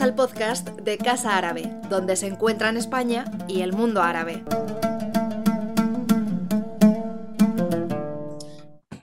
Al podcast de Casa Árabe, donde se encuentran España y el mundo árabe.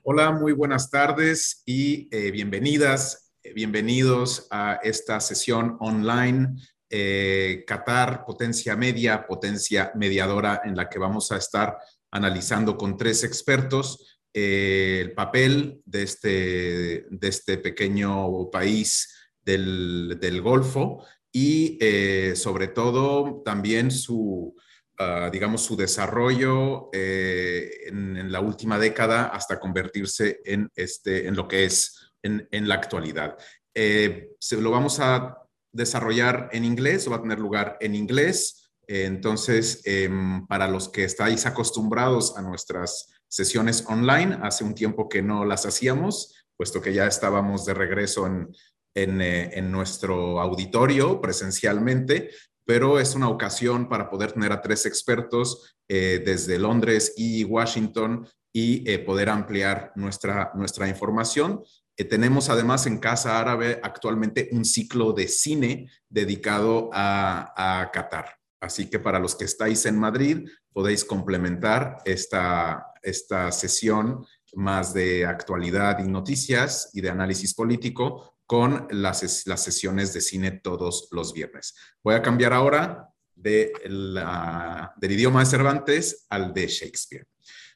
Hola, muy buenas tardes y eh, bienvenidas, eh, bienvenidos a esta sesión online eh, Qatar, potencia media, potencia mediadora, en la que vamos a estar analizando con tres expertos el papel de este, de este pequeño país del, Golfo y eh, sobre todo también su, ah, digamos, su desarrollo eh, en, la última década hasta convertirse en, este, en lo que es en, la actualidad. Eh, se, lo vamos a desarrollar en inglés, va a tener lugar en inglés. entonces, em, para los que estáis acostumbrados a nuestras sesiones online, hace un tiempo que no las hacíamos, puesto que ya estábamos de regreso en, eh, en, nuestro auditorio presencialmente, pero es una ocasión para poder tener a tres expertos eh, desde Londres y Washington y eh, poder ampliar nuestra, nuestra información. tenemos además en Casa Árabe actualmente un ciclo de cine dedicado a, a Qatar. Así que para los que estáis en Madrid, podéis complementar esta, esta sesión más de actualidad y noticias y de análisis político con las, las sesiones de cine todos los viernes. Voy a cambiar ahora de la, del idioma de Cervantes al de Shakespeare.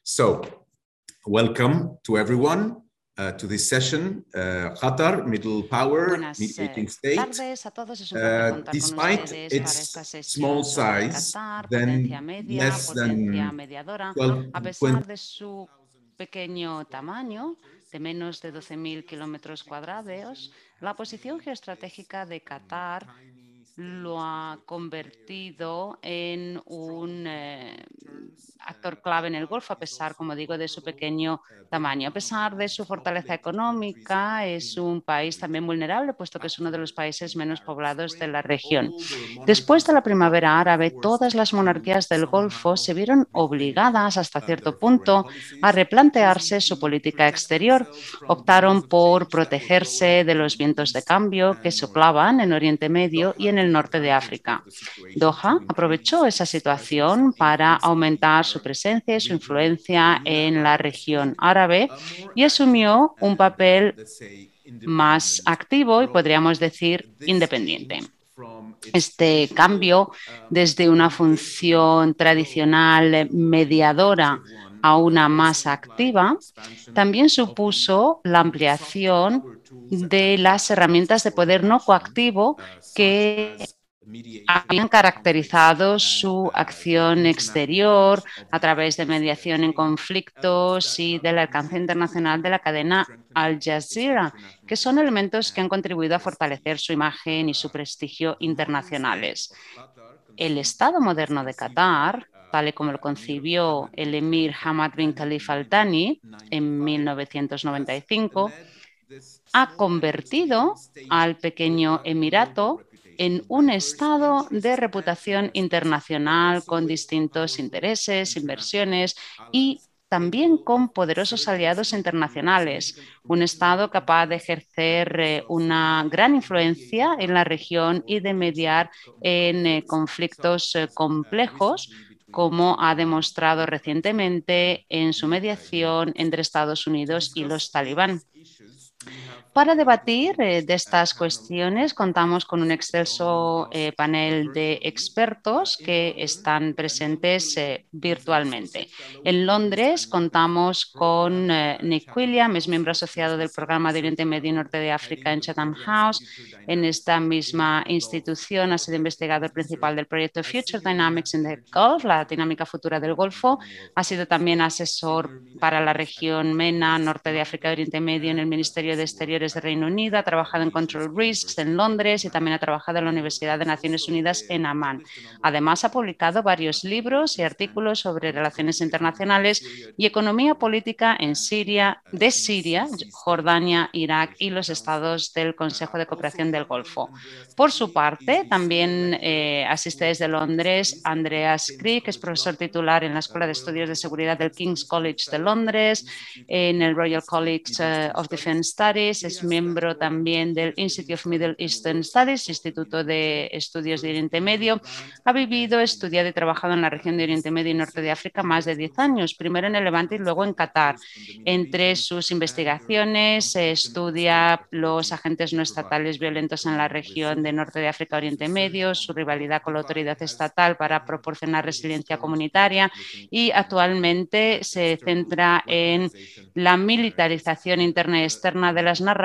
So, welcome to everyone. Uh, to this session, uh, Qatar, Middle Power, Buenas Meeting eh, State. tardes a todos. Es un placer Uh, despite its small size, Qatar, then potencia media, less than mediadora. 12 A pesar de su pequeño tamaño, de menos de 12.000 kilómetros cuadrados, la posición geoestratégica de Qatar lo ha convertido en un eh, actor clave en el Golfo, a pesar, como digo, de su pequeño tamaño. A pesar de su fortaleza económica, es un país también vulnerable, puesto que es uno de los países menos poblados de la región. Después de la primavera árabe, todas las monarquías del Golfo se vieron obligadas, hasta cierto punto, a replantearse su política exterior. Optaron por protegerse de los vientos de cambio que soplaban en Oriente Medio y en el norte de África. Doha aprovechó esa situación para aumentar su presencia y su influencia en la región árabe y asumió un papel más activo y podríamos decir independiente. Este cambio desde una función tradicional mediadora a una más activa también supuso la ampliación de las herramientas de poder no coactivo que habían caracterizado su acción exterior a través de mediación en conflictos y del alcance internacional de la cadena Al Jazeera, que son elementos que han contribuido a fortalecer su imagen y su prestigio internacionales. El Estado moderno de Qatar, tal y como lo concibió el emir Hamad bin Khalifa Al Thani en 1995, ha convertido al pequeño emirato en un estado de reputación internacional con distintos intereses, inversiones y también con poderosos aliados internacionales, un Estado capaz de ejercer eh, una gran influencia en la región y de mediar en eh, conflictos eh, complejos, como ha demostrado recientemente en su mediación entre Estados Unidos y los talibán. Para debatir eh, de estas cuestiones contamos con un excelso eh, panel de expertos que están presentes eh, virtualmente. En Londres contamos con Nick William, es miembro asociado del programa de Oriente Medio y Norte de África en Chatham House. En esta misma institución ha sido investigador principal del proyecto Future Dynamics in the Gulf, la dinámica futura del Golfo. Ha sido también asesor para la región MENA, Norte de África y Oriente Medio en el Ministerio de Exteriores de Reino Unido, ha trabajado en Control Risks en Londres y también ha trabajado en la Universidad de Naciones Unidas en Amán. Además, ha publicado varios libros y artículos sobre relaciones internacionales y economía política en Siria, de Siria, Jordania, Irak y los estados del Consejo de Cooperación del Golfo. Por su parte, también eh, asiste desde Londres Andreas Krieg, que es profesor titular en la Escuela de Estudios de Seguridad del King's College de Londres, en el Royal College eh, of Defence Studies, es es miembro también del Institute of Middle Eastern Studies, Instituto de Estudios de Oriente Medio. Ha vivido, estudiado y trabajado en la región de Oriente Medio y Norte de África más de 10 años, primero en el Levante y luego en Qatar. Entre sus investigaciones estudia los agentes no estatales violentos en la región de Norte de África, Oriente Medio, su rivalidad con la autoridad estatal para proporcionar resiliencia comunitaria y actualmente se centra en la militarización interna y externa de las narrativas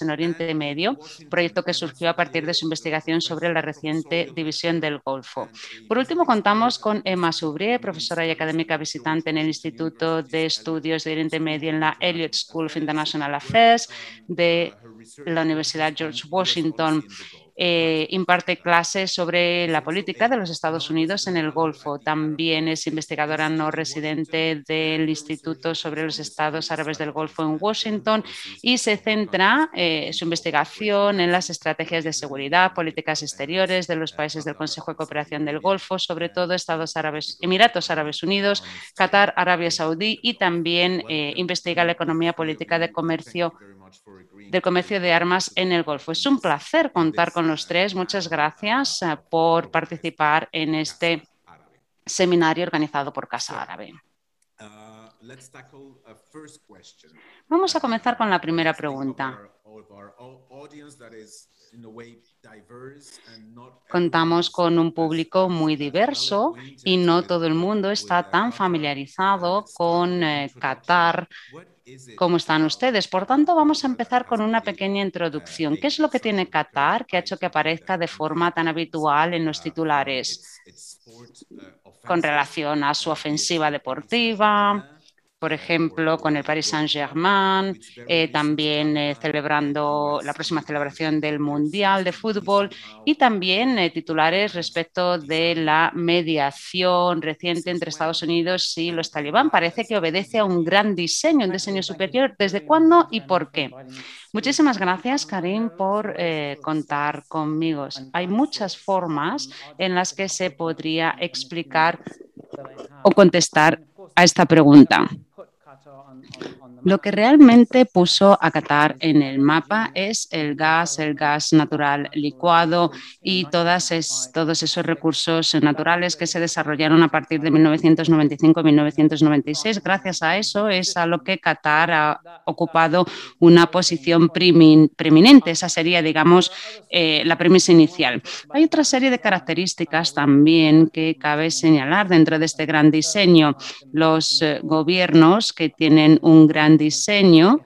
en Oriente Medio, proyecto que surgió a partir de su investigación sobre la reciente división del Golfo. Por último, contamos con Emma Soubrier, profesora y académica visitante en el Instituto de Estudios de Oriente Medio en la Elliott School of International Affairs de la Universidad George Washington. Eh, imparte clases sobre la política de los Estados Unidos en el Golfo. También es investigadora no residente del Instituto sobre los Estados Árabes del Golfo en Washington y se centra eh, su investigación en las estrategias de seguridad, políticas exteriores de los países del Consejo de Cooperación del Golfo, sobre todo Estados Árabes, Emiratos Árabes Unidos, Qatar, Arabia Saudí y también eh, investiga la economía política de comercio del comercio de armas en el Golfo. Es un placer contar con los tres. Muchas gracias eh, por participar en este seminario organizado por Casa Árabe. Vamos a comenzar con la primera pregunta. Contamos con un público muy diverso y no todo el mundo está tan familiarizado con eh, Qatar cómo están ustedes. Por tanto, vamos a empezar con una pequeña introducción. ¿Qué es lo que tiene Qatar que ha hecho que aparezca de forma tan habitual en los titulares con relación a su ofensiva deportiva? Por ejemplo, con el Paris Saint-Germain, eh, también eh, celebrando la próxima celebración del Mundial de Fútbol y también eh, titulares respecto de la mediación reciente entre Estados Unidos y los talibán. Parece que obedece a un gran diseño, un diseño superior. ¿Desde cuándo y por qué? Muchísimas gracias, Karim, por contar conmigo. Hay muchas formas en las que se podría explicar o contestar a esta pregunta. on, on Lo que realmente puso a Qatar en el mapa es el gas, el gas natural licuado y todas todos esos recursos naturales que se desarrollaron a partir de 1995-1996. Gracias a eso es a lo que Qatar ha ocupado una posición preeminente. Esa sería, digamos, eh, la premisa inicial. Hay otra serie de características también que cabe señalar dentro de este gran diseño. Los eh, gobiernos que tienen un gran diseño.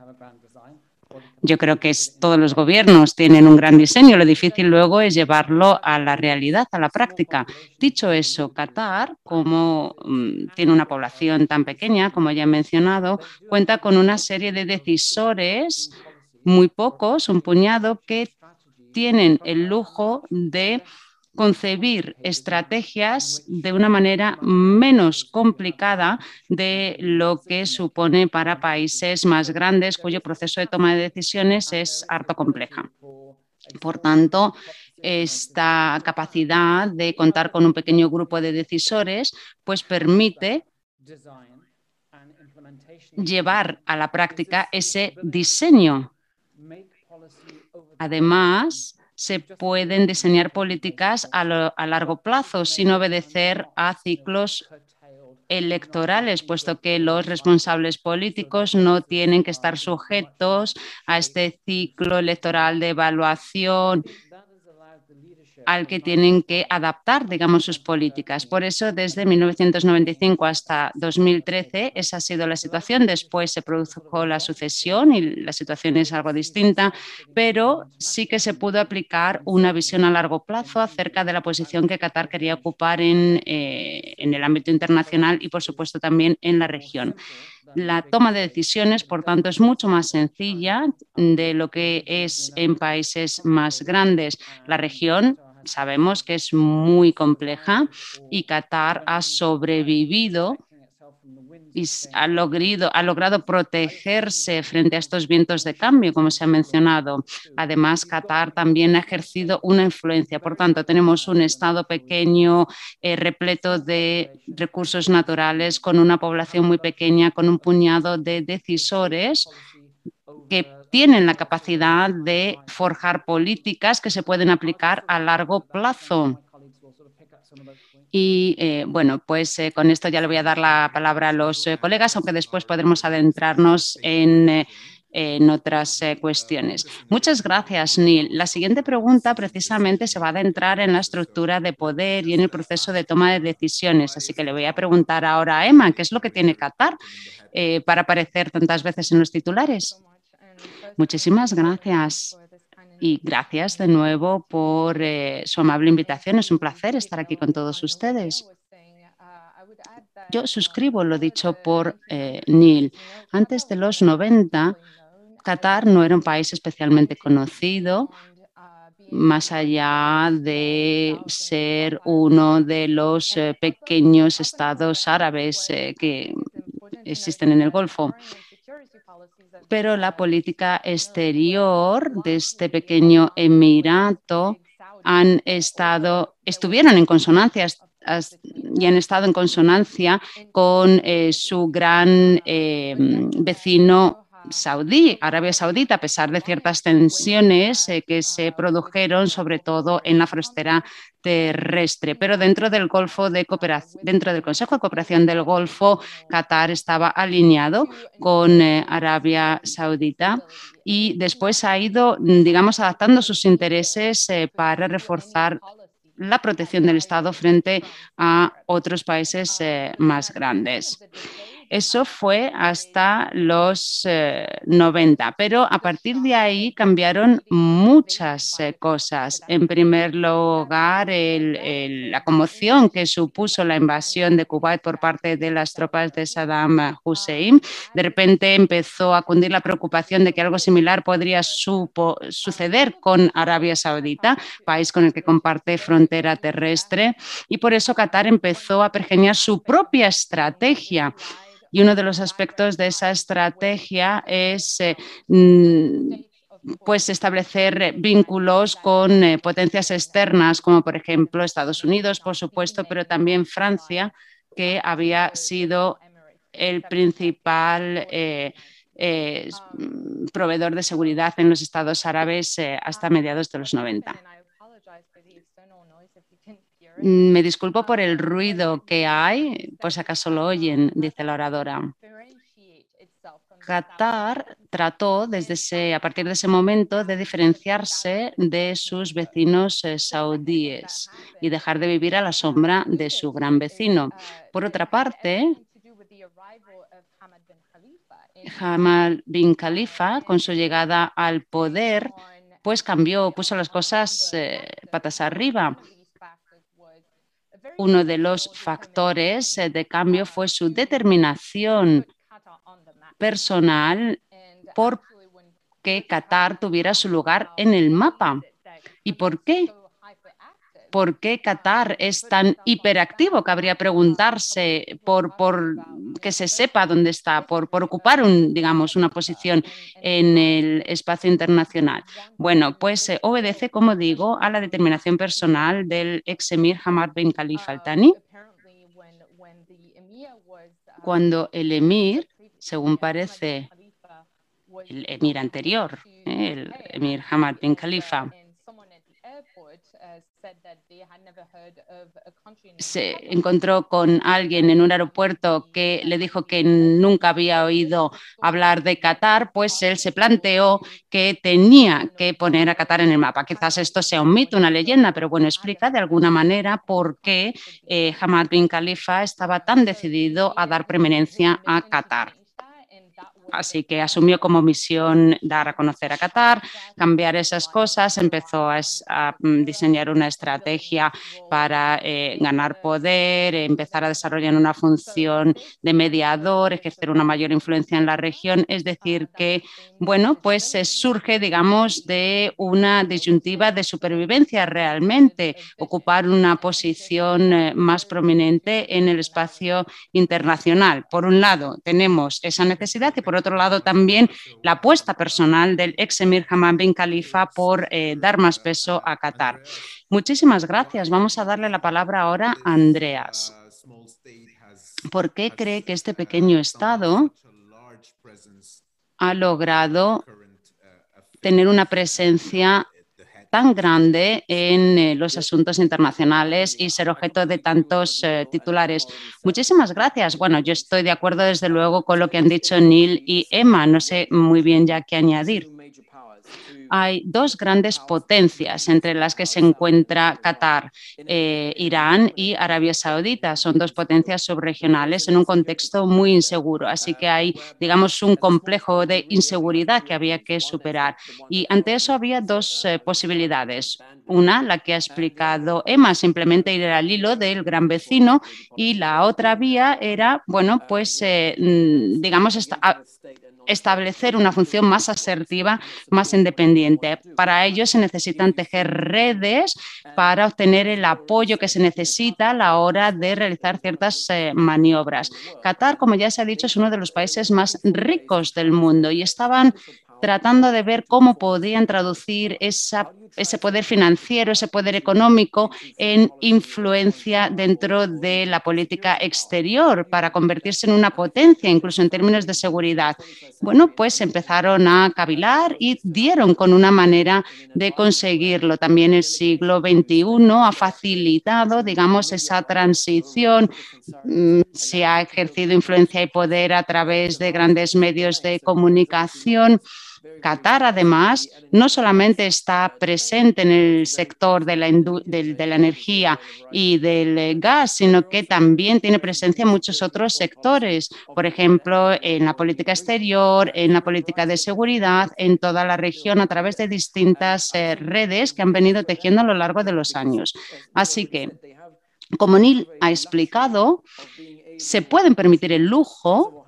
Yo creo que todos los gobiernos tienen un gran diseño, lo difícil luego es llevarlo a la realidad, a la práctica. Dicho eso, Qatar, como mm, tiene una población tan pequeña, como ya he mencionado, cuenta con una serie de decisores, muy pocos, un puñado, que tienen el lujo de concebir estrategias de una manera menos complicada de lo que supone para países más grandes cuyo proceso de toma de decisiones es harto compleja. Por tanto, esta capacidad de contar con un pequeño grupo de decisores pues permite llevar a la práctica ese diseño. Además, se pueden diseñar políticas a, largo plazo sin obedecer a ciclos electorales, puesto que los responsables políticos no tienen que estar sujetos a este ciclo electoral de evaluación al que tienen que adaptar, digamos, sus políticas. Por eso, desde 1995 hasta 2013, esa ha sido la situación. Después se produjo la sucesión y la situación es algo distinta, pero sí que se pudo aplicar una visión a largo plazo acerca de la posición que Qatar quería ocupar en, eh, en el ámbito internacional y, por supuesto, también en la región. La toma de decisiones, por tanto, es mucho más sencilla de lo que es en países más grandes. La región sabemos que es muy compleja y Qatar ha sobrevivido y ha logrado, ha logrado protegerse frente a estos vientos de cambio, como se ha mencionado. Además, Qatar también ha ejercido una influencia. Por tanto, tenemos un Estado pequeño, eh, repleto de recursos naturales, con una población muy pequeña, con un puñado de decisores que tienen la capacidad de forjar políticas que se pueden aplicar a largo plazo. Y eh, bueno, pues eh, con esto ya le voy a dar la palabra a los eh, colegas, aunque después podremos adentrarnos en, en otras cuestiones. Muchas gracias, Neil. La siguiente pregunta precisamente se va a adentrar en la estructura de poder y en el proceso de toma de decisiones. Así que le voy a preguntar ahora a Emma, ¿qué es lo que tiene Qatar para aparecer tantas veces en los titulares? Muchísimas gracias y gracias de nuevo por eh, su amable invitación. Es un placer estar aquí con todos ustedes. Yo suscribo lo dicho por eh, Neil. Antes de los 90, Qatar no era un país especialmente conocido, más allá de ser uno de los eh, pequeños estados árabes que existen en el Golfo pero la política exterior de este pequeño emirato han estado, estuvieron en consonancia y han estado en consonancia con eh, su gran eh, vecino saudí, Arabia Saudita, a pesar de ciertas tensiones eh, que se produjeron, sobre todo en la frontera terrestre. Pero dentro del Golfo de Cooperación, dentro del Consejo de Cooperación del Golfo, Qatar estaba alineado con eh, Arabia Saudita y después ha ido, digamos, adaptando sus intereses eh, para reforzar la protección del Estado frente a otros países más grandes. Eso fue hasta los 90, eh, pero a partir de ahí cambiaron muchas eh, cosas. En primer lugar, la conmoción que supuso la invasión de Kuwait por parte de las tropas de Saddam Hussein. De repente empezó a cundir la preocupación de que algo similar podría suceder con Arabia Saudita, país con el que comparte frontera terrestre, y por eso Qatar empezó a pergeñar su propia estrategia y uno de los aspectos de esa estrategia es eh, mm, pues establecer vínculos con eh, potencias externas, como por ejemplo Estados Unidos, por supuesto, pero también Francia, que había sido el principal eh, proveedor de seguridad en los estados árabes hasta mediados de los 90. Me disculpo por el ruido que hay, pues acaso lo oyen, dice la oradora. Qatar trató desde ese, a partir de ese momento de diferenciarse de sus vecinos eh, saudíes y dejar de vivir a la sombra de su gran vecino. Por otra parte, Hamad bin Khalifa, con su llegada al poder, pues cambió, puso las cosas eh, patas arriba uno de los factores eh, de cambio fue su determinación personal por que Qatar tuviera su lugar en el mapa. ¿Y por qué? ¿Por qué Qatar es tan hiperactivo? Cabría preguntarse por, por que se sepa dónde está, por, por ocupar un, digamos, una posición en el espacio internacional. Bueno, pues eh, obedece, como digo, a la determinación personal del ex emir Hamad bin Khalifa Al Thani. Cuando el emir, según parece el emir anterior, eh, el emir Hamad bin Khalifa, se encontró con alguien en un aeropuerto que le dijo que nunca había oído hablar de Qatar, pues él se planteó que tenía que poner a Qatar en el mapa. Quizás esto sea un mito, una leyenda, pero bueno, explica de alguna manera por qué eh, Hamad bin Khalifa estaba tan decidido a dar preeminencia a Qatar. Así que asumió como misión dar a conocer a Qatar, cambiar esas cosas, empezó a, mm, diseñar una estrategia para eh, ganar poder, empezar a desarrollar una función de mediador, ejercer una mayor influencia en la región. Es decir, que, bueno, pues surge, digamos, de una disyuntiva de supervivencia realmente, ocupar una posición eh, más prominente en el espacio internacional. Por un lado, tenemos esa necesidad y por otro lado también la apuesta personal del ex emir Hamad bin Khalifa por eh, dar más peso a Qatar. Muchísimas gracias. Vamos a darle la palabra ahora a Andreas. ¿Por qué cree que este pequeño Estado ha logrado tener una presencia tan grande en eh, los asuntos internacionales y ser objeto de tantos eh, titulares. Muchísimas gracias. Bueno, yo estoy de acuerdo desde luego con lo que han dicho Neil y Emma. No sé muy bien ya qué añadir hay dos grandes potencias entre las que se encuentra Qatar, eh, Irán y Arabia Saudita. Son dos potencias subregionales en un contexto muy inseguro. Así que hay, digamos, un complejo de inseguridad que había que superar. Y ante eso había dos eh, posibilidades. Una, la que ha explicado Emma, simplemente ir al hilo del gran vecino. Y la otra vía era, bueno, pues, eh, mm, digamos, esta, establecer una función más asertiva, más independiente. Para ello se necesitan tejer redes para obtener el apoyo que se necesita a la hora de realizar ciertas eh, maniobras. Qatar, como ya se ha dicho, es uno de los países más ricos del mundo y estaban tratando de ver cómo podían traducir ese poder financiero, ese poder económico en influencia dentro de la política exterior para convertirse en una potencia, incluso en términos de seguridad. Bueno, pues empezaron a cavilar y dieron con una manera de conseguirlo. También el siglo XXI ha facilitado, digamos, esa transición. Mm, se ha ejercido influencia y poder a través de grandes medios de comunicación. Qatar, además, no solamente está presente en el sector de la, energía y del gas, sino que también tiene presencia en muchos otros sectores, por ejemplo, en la política exterior, en la política de seguridad, en toda la región, a través de distintas eh, redes que han venido tejiendo a lo largo de los años. Así que, como Neil ha explicado, se pueden permitir el lujo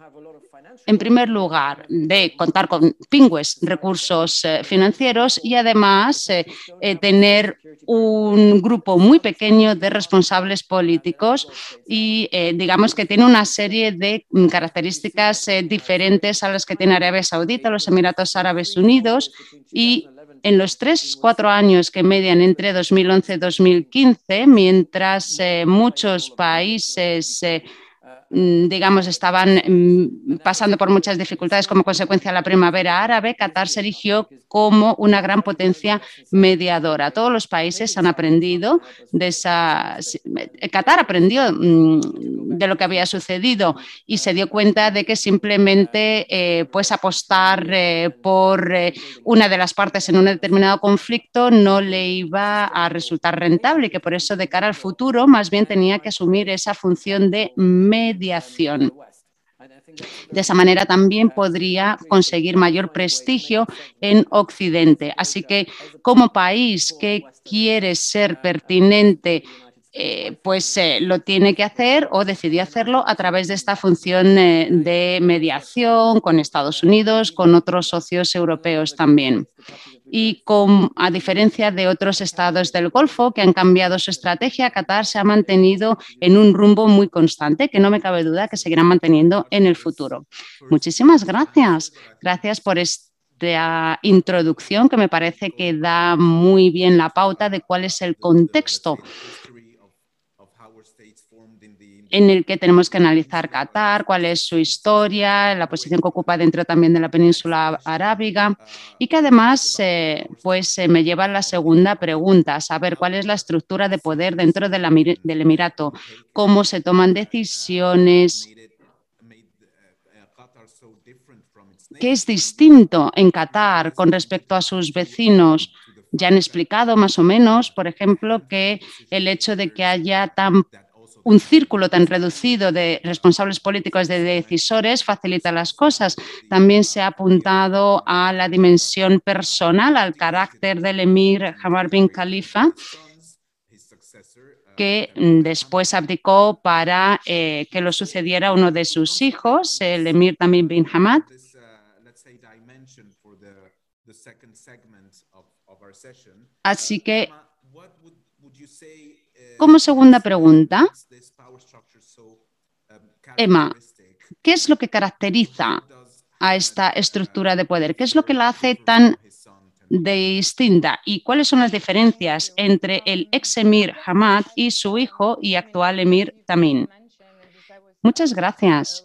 en primer lugar, de contar con pingües recursos eh, financieros y además eh, eh, tener un grupo muy pequeño de responsables políticos y digamos que tiene una serie de características diferentes a las que tiene Arabia Saudita, los Emiratos Árabes Unidos y en los tres, cuatro años que median entre 2011 y 2015, mientras muchos países digamos, estaban mm, pasando por muchas dificultades como consecuencia de la primavera árabe, Qatar se erigió como una gran potencia mediadora. Todos los países han aprendido de esa... Qatar aprendió mm, de lo que había sucedido y se dio cuenta de que simplemente eh, pues apostar eh, por eh, una de las partes en un determinado conflicto no le iba a resultar rentable y que por eso de cara al futuro más bien tenía que asumir esa función de de esa manera también podría conseguir mayor prestigio en Occidente. Así que como país que quiere ser pertinente eh, pues eh, lo tiene que hacer o decidió hacerlo a través de esta función eh, de mediación con Estados Unidos, con otros socios europeos también y a diferencia de otros estados del Golfo que han cambiado su estrategia, Qatar se ha mantenido en un rumbo muy constante que no me cabe duda que seguirá manteniendo en el futuro. Muchísimas gracias. Gracias por esta introducción que me parece que da muy bien la pauta de cuál es el contexto en el que tenemos que analizar Qatar, cuál es su historia, la posición que ocupa dentro también de la península arábiga y que además eh, pues, me lleva a la segunda pregunta, saber cuál es la estructura de poder dentro del Emirato, cómo se toman decisiones, qué es distinto en Qatar con respecto a sus vecinos. Ya han explicado más o menos, por ejemplo, que el hecho de que haya tan un círculo tan reducido de responsables políticos, de decisores, facilita las cosas. También se ha apuntado a la dimensión personal, al carácter del emir Hamar bin Khalifa, que después abdicó para eh, que lo sucediera uno de sus hijos, el emir Tamim bin Hamad. Así que como segunda pregunta, Emma, ¿qué es lo que caracteriza a esta estructura de poder? ¿Qué es lo que la hace tan distinta? ¿Y cuáles son las diferencias entre el ex emir Hamad y su hijo y actual emir Tamim? Muchas gracias.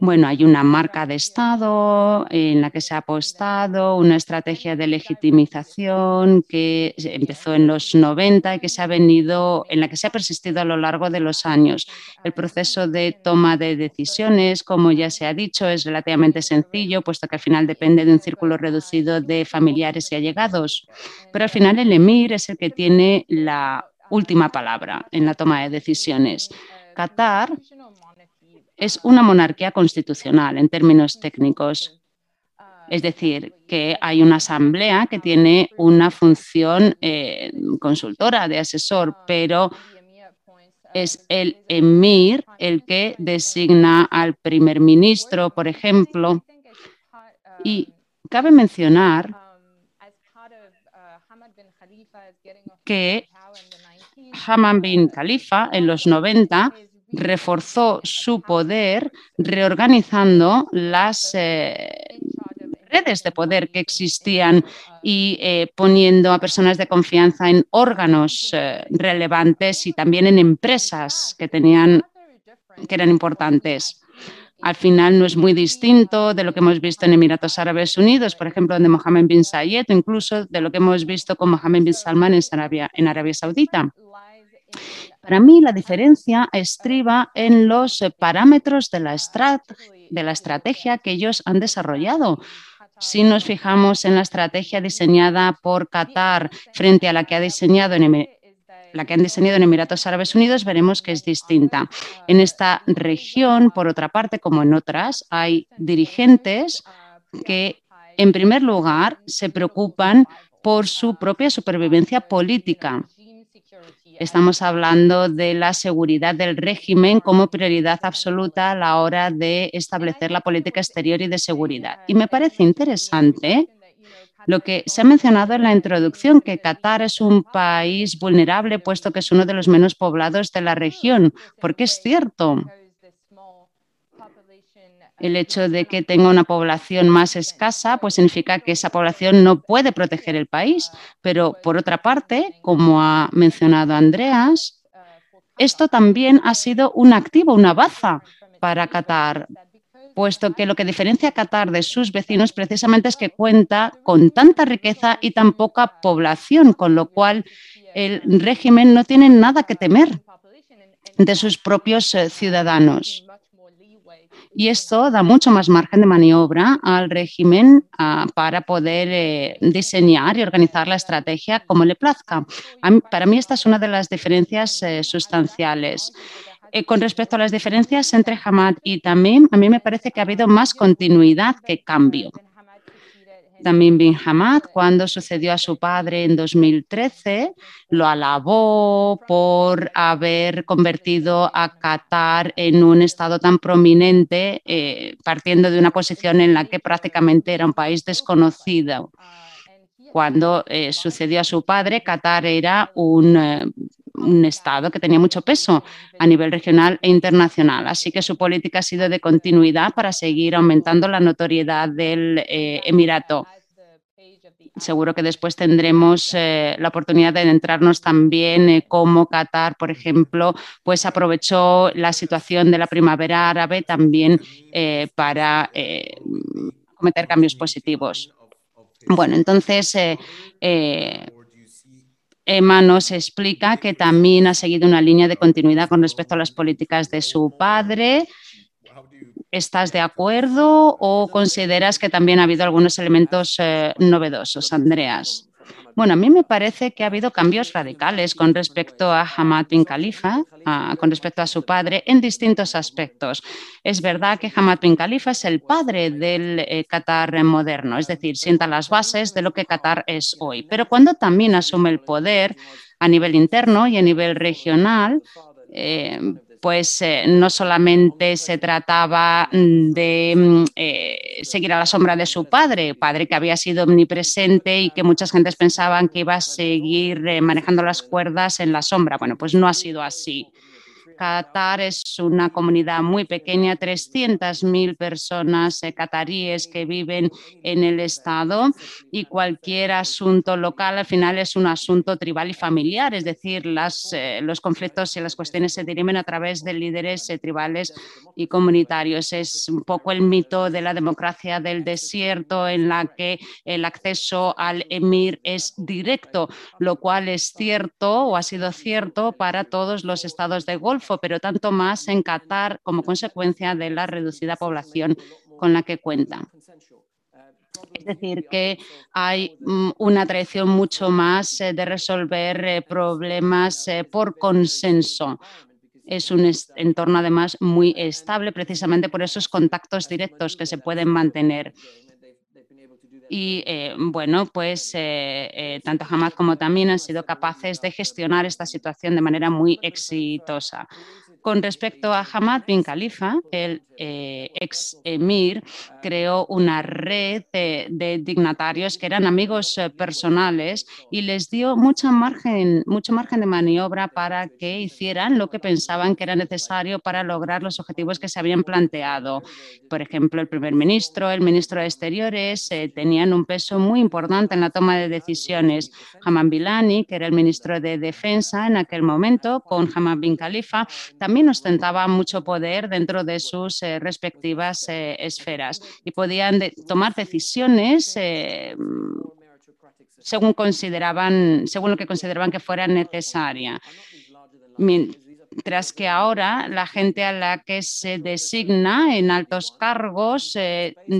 Bueno, hay una marca de Estado en la que se ha apostado, una estrategia de legitimización que empezó en los 90 y que se ha venido, en la que se ha persistido a lo largo de los años. El proceso de toma de decisiones, como ya se ha dicho, es relativamente sencillo, puesto que al final depende de un círculo reducido de familiares y allegados. Pero al final el emir es el que tiene la última palabra en la toma de decisiones. Qatar es una monarquía constitucional en términos técnicos. Es decir, que hay una asamblea que tiene una función eh, consultora de asesor, pero es el emir el que designa al primer ministro, por ejemplo. Y cabe mencionar que Hamad bin Khalifa en los 90 reforzó su poder reorganizando las eh, redes de poder que existían y eh, poniendo a personas de confianza en órganos eh, relevantes y también en empresas que tenían que eran importantes. Al final no es muy distinto de lo que hemos visto en Emiratos Árabes Unidos, por ejemplo, de Mohammed bin Zayed, o incluso de lo que hemos visto con Mohammed bin Salman en Arabia, en Arabia Saudita. Para mí la diferencia estriba en los parámetros de la, estrategia que ellos han desarrollado. Si nos fijamos en la estrategia diseñada por Qatar frente a la que ha diseñado la que han diseñado en Emiratos Árabes Unidos, veremos que es distinta. En esta región, por otra parte, como en otras, hay dirigentes que, en primer lugar, se preocupan por su propia supervivencia política. Estamos hablando de la seguridad del régimen como prioridad absoluta a la hora de establecer la política exterior y de seguridad. Y me parece interesante lo que se ha mencionado en la introducción, que Qatar es un país vulnerable, puesto que es uno de los menos poblados de la región, porque es cierto el hecho de que tenga una población más escasa, pues significa que esa población no puede proteger el país. Pero por otra parte, como ha mencionado Andreas, esto también ha sido un activo, una baza para Qatar, puesto que lo que diferencia a Qatar de sus vecinos precisamente es que cuenta con tanta riqueza y tan poca población, con lo cual el régimen no tiene nada que temer de sus propios eh, ciudadanos y esto da mucho más margen de maniobra al régimen ah, para poder eh, diseñar y organizar la estrategia como le plazca. para mí esta es una de las diferencias eh, sustanciales. Eh, con respecto a las diferencias entre Hamad y Tamim, a mí me parece que ha habido más continuidad que cambio. También bin Hamad, cuando sucedió a su padre en 2013, lo alabó por haber convertido a Qatar en un estado tan prominente, eh, partiendo de una posición en la que prácticamente era un país desconocido. Cuando eh, sucedió a su padre, Qatar era un, eh, un Estado que tenía mucho peso a nivel regional e internacional. Así que su política ha sido de continuidad para seguir aumentando la notoriedad del eh, Emirato. Seguro que después tendremos eh, la oportunidad de adentrarnos también en cómo Qatar, por ejemplo, pues aprovechó la situación de la primavera árabe también eh, para cometer cambios positivos. Bueno, entonces Emma nos explica que también ha seguido una línea de continuidad con respecto a las políticas de su padre. ¿Estás de acuerdo o consideras que también ha habido algunos elementos eh, novedosos, Andreas? Bueno, a mí me parece que ha habido cambios radicales con respecto a Hamad bin Khalifa, con respecto a su padre, en distintos aspectos. Es verdad que Hamad bin Khalifa es el padre del eh, Qatar moderno, es decir, sienta las bases de lo que Qatar es hoy. Pero cuando también asume el poder a nivel interno y a nivel regional, eh, pues eh, no solamente se trataba de mm, eh, seguir a la sombra de su padre, padre que había sido omnipresente y que muchas gentes pensaban que iba a seguir eh, manejando las cuerdas en la sombra. Bueno, pues no ha sido así. Qatar es una comunidad muy pequeña, 300.000 personas cataríes que viven en el Estado y cualquier asunto local al final es un asunto tribal y familiar, es decir, las, los conflictos y las cuestiones se dirimen a través de líderes tribales y comunitarios. Es un poco el mito de la democracia del desierto en la que el acceso al emir es directo, lo cual es cierto o ha sido cierto para todos los estados del Golfo, pero tanto más en Qatar como consecuencia de la reducida población con la que cuenta. Es decir, que hay mm, una tradición mucho más eh, de resolver eh, problemas eh, por consenso, es un entorno además muy estable precisamente por esos contactos directos que se pueden mantener. Y eh, bueno, pues eh, eh, tanto Hamad como también han sido capaces de gestionar esta situación de manera muy exitosa. Con respecto a Hamad bin Khalifa, el eh, ex emir creó una red de, dignatarios que eran amigos eh, personales y les dio mucho margen, mucho margen de maniobra para que hicieran lo que pensaban que era necesario para lograr los objetivos que se habían planteado. Por ejemplo, el primer ministro, el ministro de Exteriores eh, tenían un peso muy importante en la toma de decisiones. Hamad Bilani, que era el ministro de Defensa en aquel momento, con Hamad bin Khalifa, también también ostentaban mucho poder dentro de sus eh, respectivas eh, esferas y podían tomar decisiones eh, según consideraban, según lo que consideraban que fuera necesaria. Mientras que ahora la gente a la que se designa en altos cargos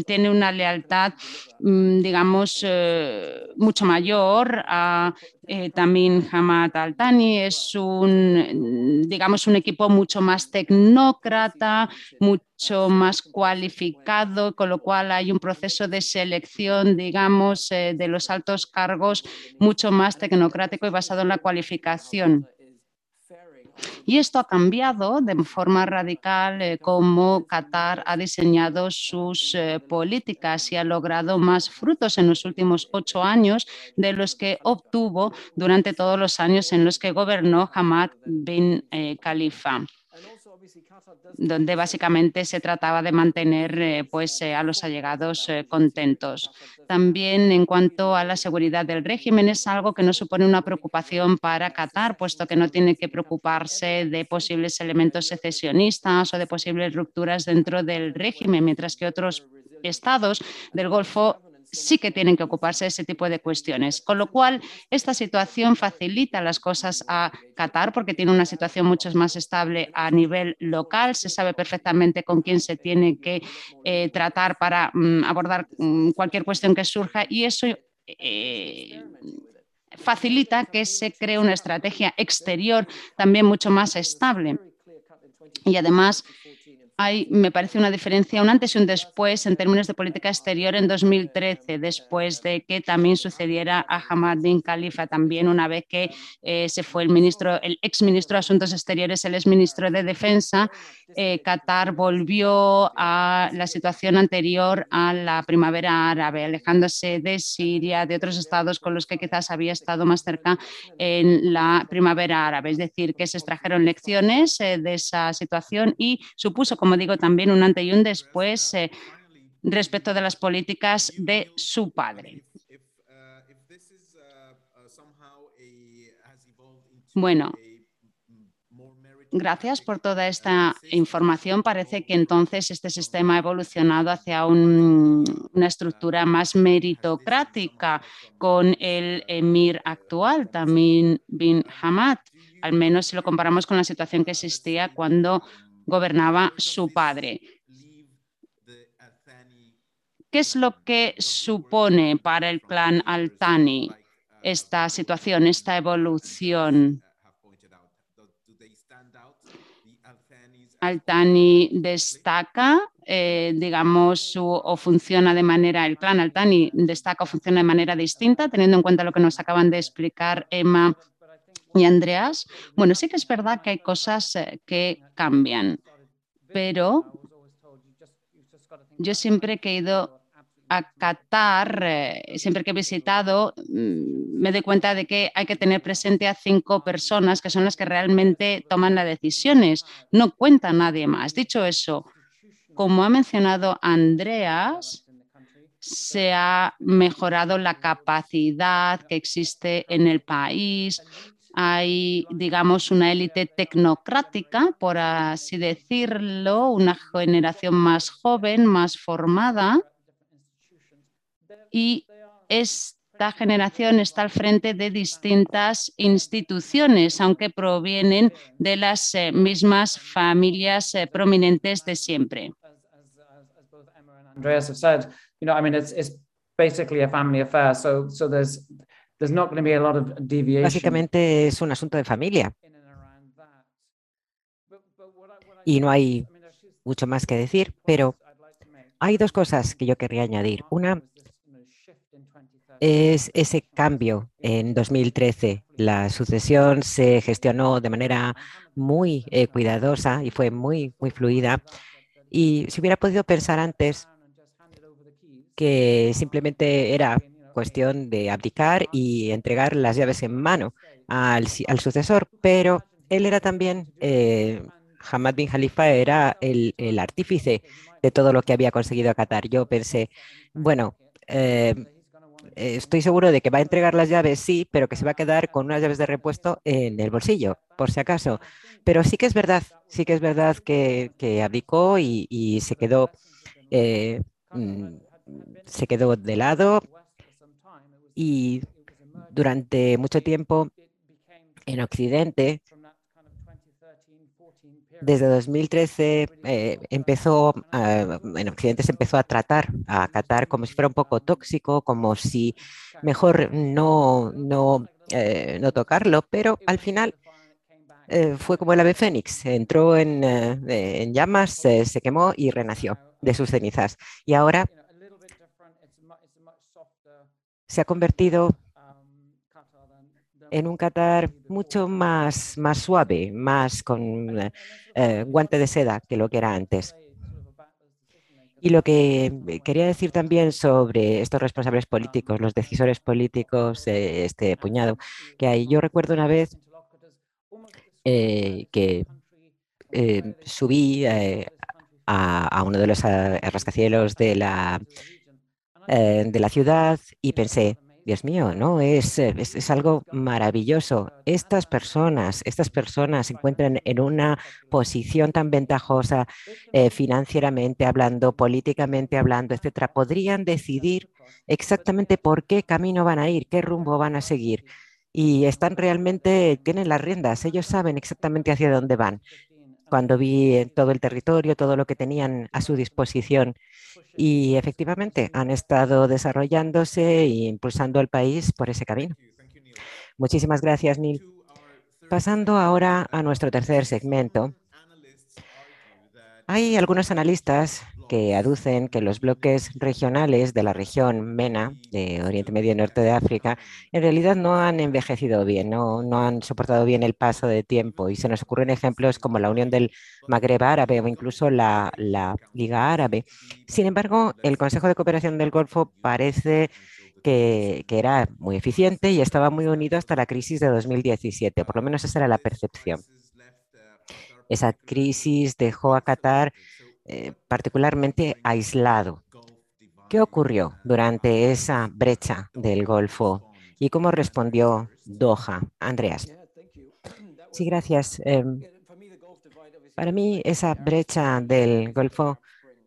tiene una lealtad, mm, digamos, mucho mayor a eh, también Hamad Altani es un, digamos, un equipo mucho más tecnócrata, mucho más cualificado, con lo cual hay un proceso de selección, digamos, eh, de los altos cargos mucho más tecnocrático y basado en la cualificación. Y esto ha cambiado de forma radical eh, cómo Qatar ha diseñado sus eh, políticas y ha logrado más frutos en los últimos ocho años de los que obtuvo durante todos los años en los que gobernó Hamad bin eh, Khalifa donde básicamente se trataba de mantener eh, pues, eh, a los allegados eh, contentos. También en cuanto a la seguridad del régimen es algo que no supone una preocupación para Qatar, puesto que no tiene que preocuparse de posibles elementos secesionistas o de posibles rupturas dentro del régimen, mientras que otros estados del Golfo sí que tienen que ocuparse de ese tipo de cuestiones. Con lo cual, esta situación facilita las cosas a Qatar porque tiene una situación mucho más estable a nivel local. Se sabe perfectamente con quién se tiene que eh, tratar para mm, abordar mm, cualquier cuestión que surja y eso eh, facilita que se cree una estrategia exterior también mucho más estable. Y además, hay, me parece, una diferencia, un antes y un después en términos de política exterior en 2013, después de que también sucediera a Hamad bin Khalifa, también una vez que eh, se fue el ministro, el ex ministro de Asuntos Exteriores, el ex ministro de Defensa, eh, Qatar volvió a la situación anterior a la primavera árabe, alejándose de Siria, de otros estados con los que quizás había estado más cerca en la primavera árabe. Es decir, que se extrajeron lecciones eh, de esa situación y supuso como digo, también un antes y un después eh, respecto de las políticas de su padre. Bueno, gracias por toda esta información. Parece que entonces este sistema ha evolucionado hacia una estructura más meritocrática con el emir actual, también bin Hamad, al menos si lo comparamos con la situación que existía cuando gobernaba su padre. ¿Qué es lo que supone para el clan Altani esta situación, esta evolución? Altani destaca, eh, digamos, o funciona de manera, el clan Altani destaca o funciona de manera distinta, teniendo en cuenta lo que nos acaban de explicar Emma y Andreas, bueno, sí que es verdad que hay cosas eh, que cambian, pero yo siempre he querido a Qatar, eh, siempre que he visitado, mm, me doy cuenta de que hay que tener presente a cinco personas que son las que realmente toman las decisiones. No cuenta nadie más. Dicho eso, como ha mencionado Andreas, se ha mejorado la capacidad que existe en el país. Hay, digamos, una élite tecnocrática, por así decirlo, una generación más joven, más formada. Y esta generación está al frente de distintas instituciones, aunque provienen de las eh, mismas familias eh, prominentes de siempre. Andreas have said, you know, I mean, it's, it's basically a family affair. So, so there's, there's not going to be a lot of deviation. Básicamente es un asunto de familia y no hay mucho más que decir, pero hay dos cosas que yo querría añadir. Una es ese cambio en 2013. La sucesión se gestionó de manera muy eh, cuidadosa y fue muy, muy fluida. Y si hubiera podido pensar antes, que simplemente era cuestión de abdicar y entregar las llaves en mano al, sucesor, pero él era también, eh, Hamad bin Khalifa era el, artífice de todo lo que había conseguido Qatar. Yo pensé, bueno, eh, estoy seguro de que va a entregar las llaves, sí, pero que se va a quedar con unas llaves de repuesto en el bolsillo, por si acaso. Pero sí que es verdad, sí que es verdad que, abdicó y, se quedó eh, mm, se quedó de lado y durante mucho tiempo en Occidente, desde 2013 eh, empezó, en Occidente se empezó a tratar a Qatar como si fuera un poco tóxico, como si mejor no, no, eh, no tocarlo, pero al final eh, fue como el ave fénix, entró en, en llamas, se quemó y renació de sus cenizas. Y ahora se ha convertido en un Qatar mucho más, más suave, más con eh, guante de seda que lo que era antes. Y lo que quería decir también sobre estos responsables políticos, los decisores políticos, este puñado que hay. Yo recuerdo una vez eh, que eh, subí a, uno de los rascacielos de la eh, de la ciudad y pensé, Dios mío, ¿no? Es, eh, es, algo maravilloso. Estas personas, estas personas se encuentran en una posición tan ventajosa eh, financieramente hablando, políticamente hablando, etcétera. Podrían decidir exactamente por qué camino van a ir, qué rumbo van a seguir. Y están realmente, tienen las riendas, ellos saben exactamente hacia dónde van. Cuando vi todo el territorio, todo lo que tenían a su disposición, y efectivamente han estado desarrollándose e impulsando al país por ese camino. Muchísimas gracias, Neil. Pasando ahora a nuestro tercer segmento. Hay algunos analistas que aducen que los bloques regionales de la región MENA, de Oriente Medio y Norte de África, en realidad no han envejecido bien, no, no han soportado bien el paso de tiempo. Y se nos ocurren ejemplos como la Unión del Magreb Árabe o incluso la, la Liga Árabe. Sin embargo, el Consejo de Cooperación del Golfo parece que, que, era muy eficiente y estaba muy unido hasta la crisis de 2017, por lo menos esa era la percepción. Esa crisis dejó a Qatar eh, particularmente aislado. ¿Qué ocurrió durante esa brecha del Golfo y cómo respondió Doha? Andreas. Sí, gracias. Em, para mí, esa brecha del Golfo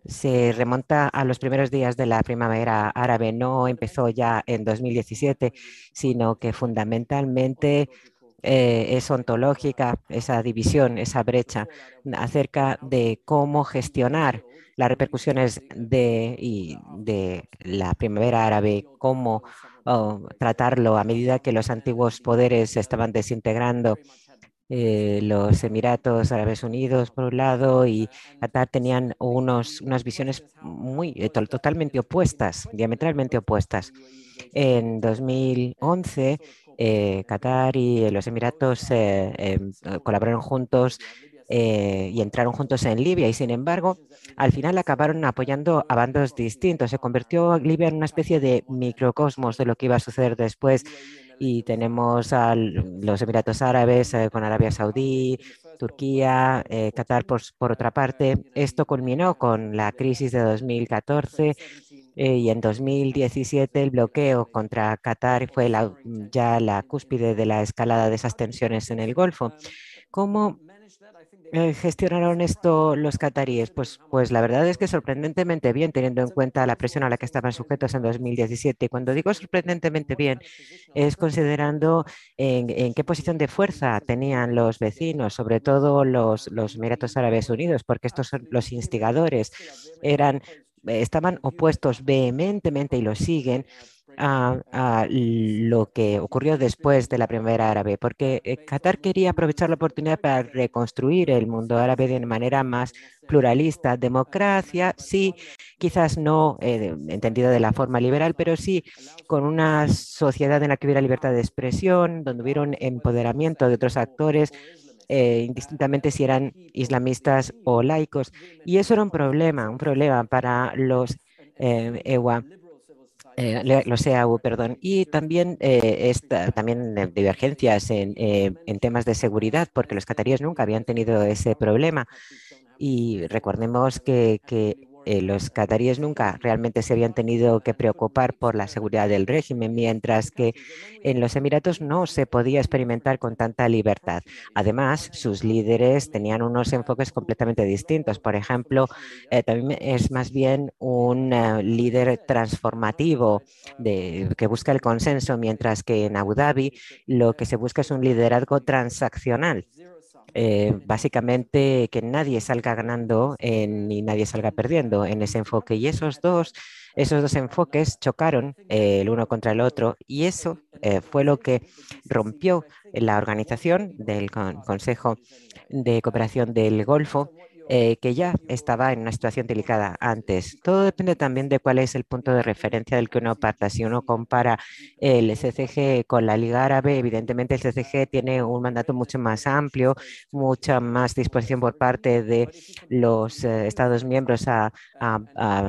se remonta a los primeros días de la primavera árabe. No empezó ya en 2017, sino que fundamentalmente eh, es ontológica, esa división, esa brecha acerca de cómo gestionar las repercusiones de, de la primavera árabe, cómo oh, tratarlo a medida que los antiguos poderes estaban desintegrando. Eh, los Emiratos Árabes Unidos, por un lado, y Qatar tenían unos, unas visiones muy eh, totalmente opuestas, diametralmente opuestas. En 2011, eh, Qatar y los Emiratos eh, em, colaboraron juntos eh, y entraron juntos en Libia y sin embargo al final acabaron apoyando a bandos distintos. Se convirtió Libia en una especie de microcosmos de lo que iba a suceder después y tenemos a los Emiratos Árabes eh, con Arabia Saudí, Turquía, eh, Qatar por, por, otra parte. Esto culminó con la crisis de 2014 eh, y en 2017 el bloqueo contra Qatar fue ya la cúspide de la escalada de esas tensiones en el Golfo. ¿Cómo eh, gestionaron esto los cataríes? Pues, pues la verdad es que sorprendentemente bien, teniendo en cuenta la presión a la que estaban sujetos en 2017. Y cuando digo sorprendentemente bien, es considerando en, qué posición de fuerza tenían los vecinos, sobre todo los, los Emiratos Árabes Unidos, porque estos son los instigadores, eran, estaban opuestos vehementemente y lo siguen a, lo que ocurrió después de la primavera árabe, porque eh, Qatar quería aprovechar la oportunidad para reconstruir el mundo árabe de manera más pluralista, democracia, sí, quizás no eh, entendida de la forma liberal, pero sí con una sociedad en la que hubiera libertad de expresión, donde hubiera un empoderamiento de otros actores, eh, indistintamente si eran islamistas o laicos. Y eso era un problema, un problema para los eh, EAU, perdón, y también, eh, esta, también divergencias en, eh, en, temas de seguridad, porque los cataríes nunca habían tenido ese problema. Y recordemos que eh, los cataríes nunca realmente se habían tenido que preocupar por la seguridad del régimen, mientras que en los Emiratos no se podía experimentar con tanta libertad. Además, sus líderes tenían unos enfoques completamente distintos. Por ejemplo, eh, también es más bien un eh, líder transformativo que busca el consenso, mientras que en Abu Dhabi lo que se busca es un liderazgo transaccional eh, básicamente que nadie salga ganando ni nadie salga perdiendo en ese enfoque. Y esos dos, esos dos enfoques chocaron eh, el uno contra el otro y eso eh, fue lo que rompió la organización del Consejo de Cooperación del Golfo eh, que ya estaba en una situación delicada antes. Todo depende también de cuál es el punto de referencia del que uno parta. Si uno compara el CCG con la Liga Árabe, evidentemente el CCG tiene un mandato mucho más amplio, mucha más disposición por parte de los eh, Estados miembros a,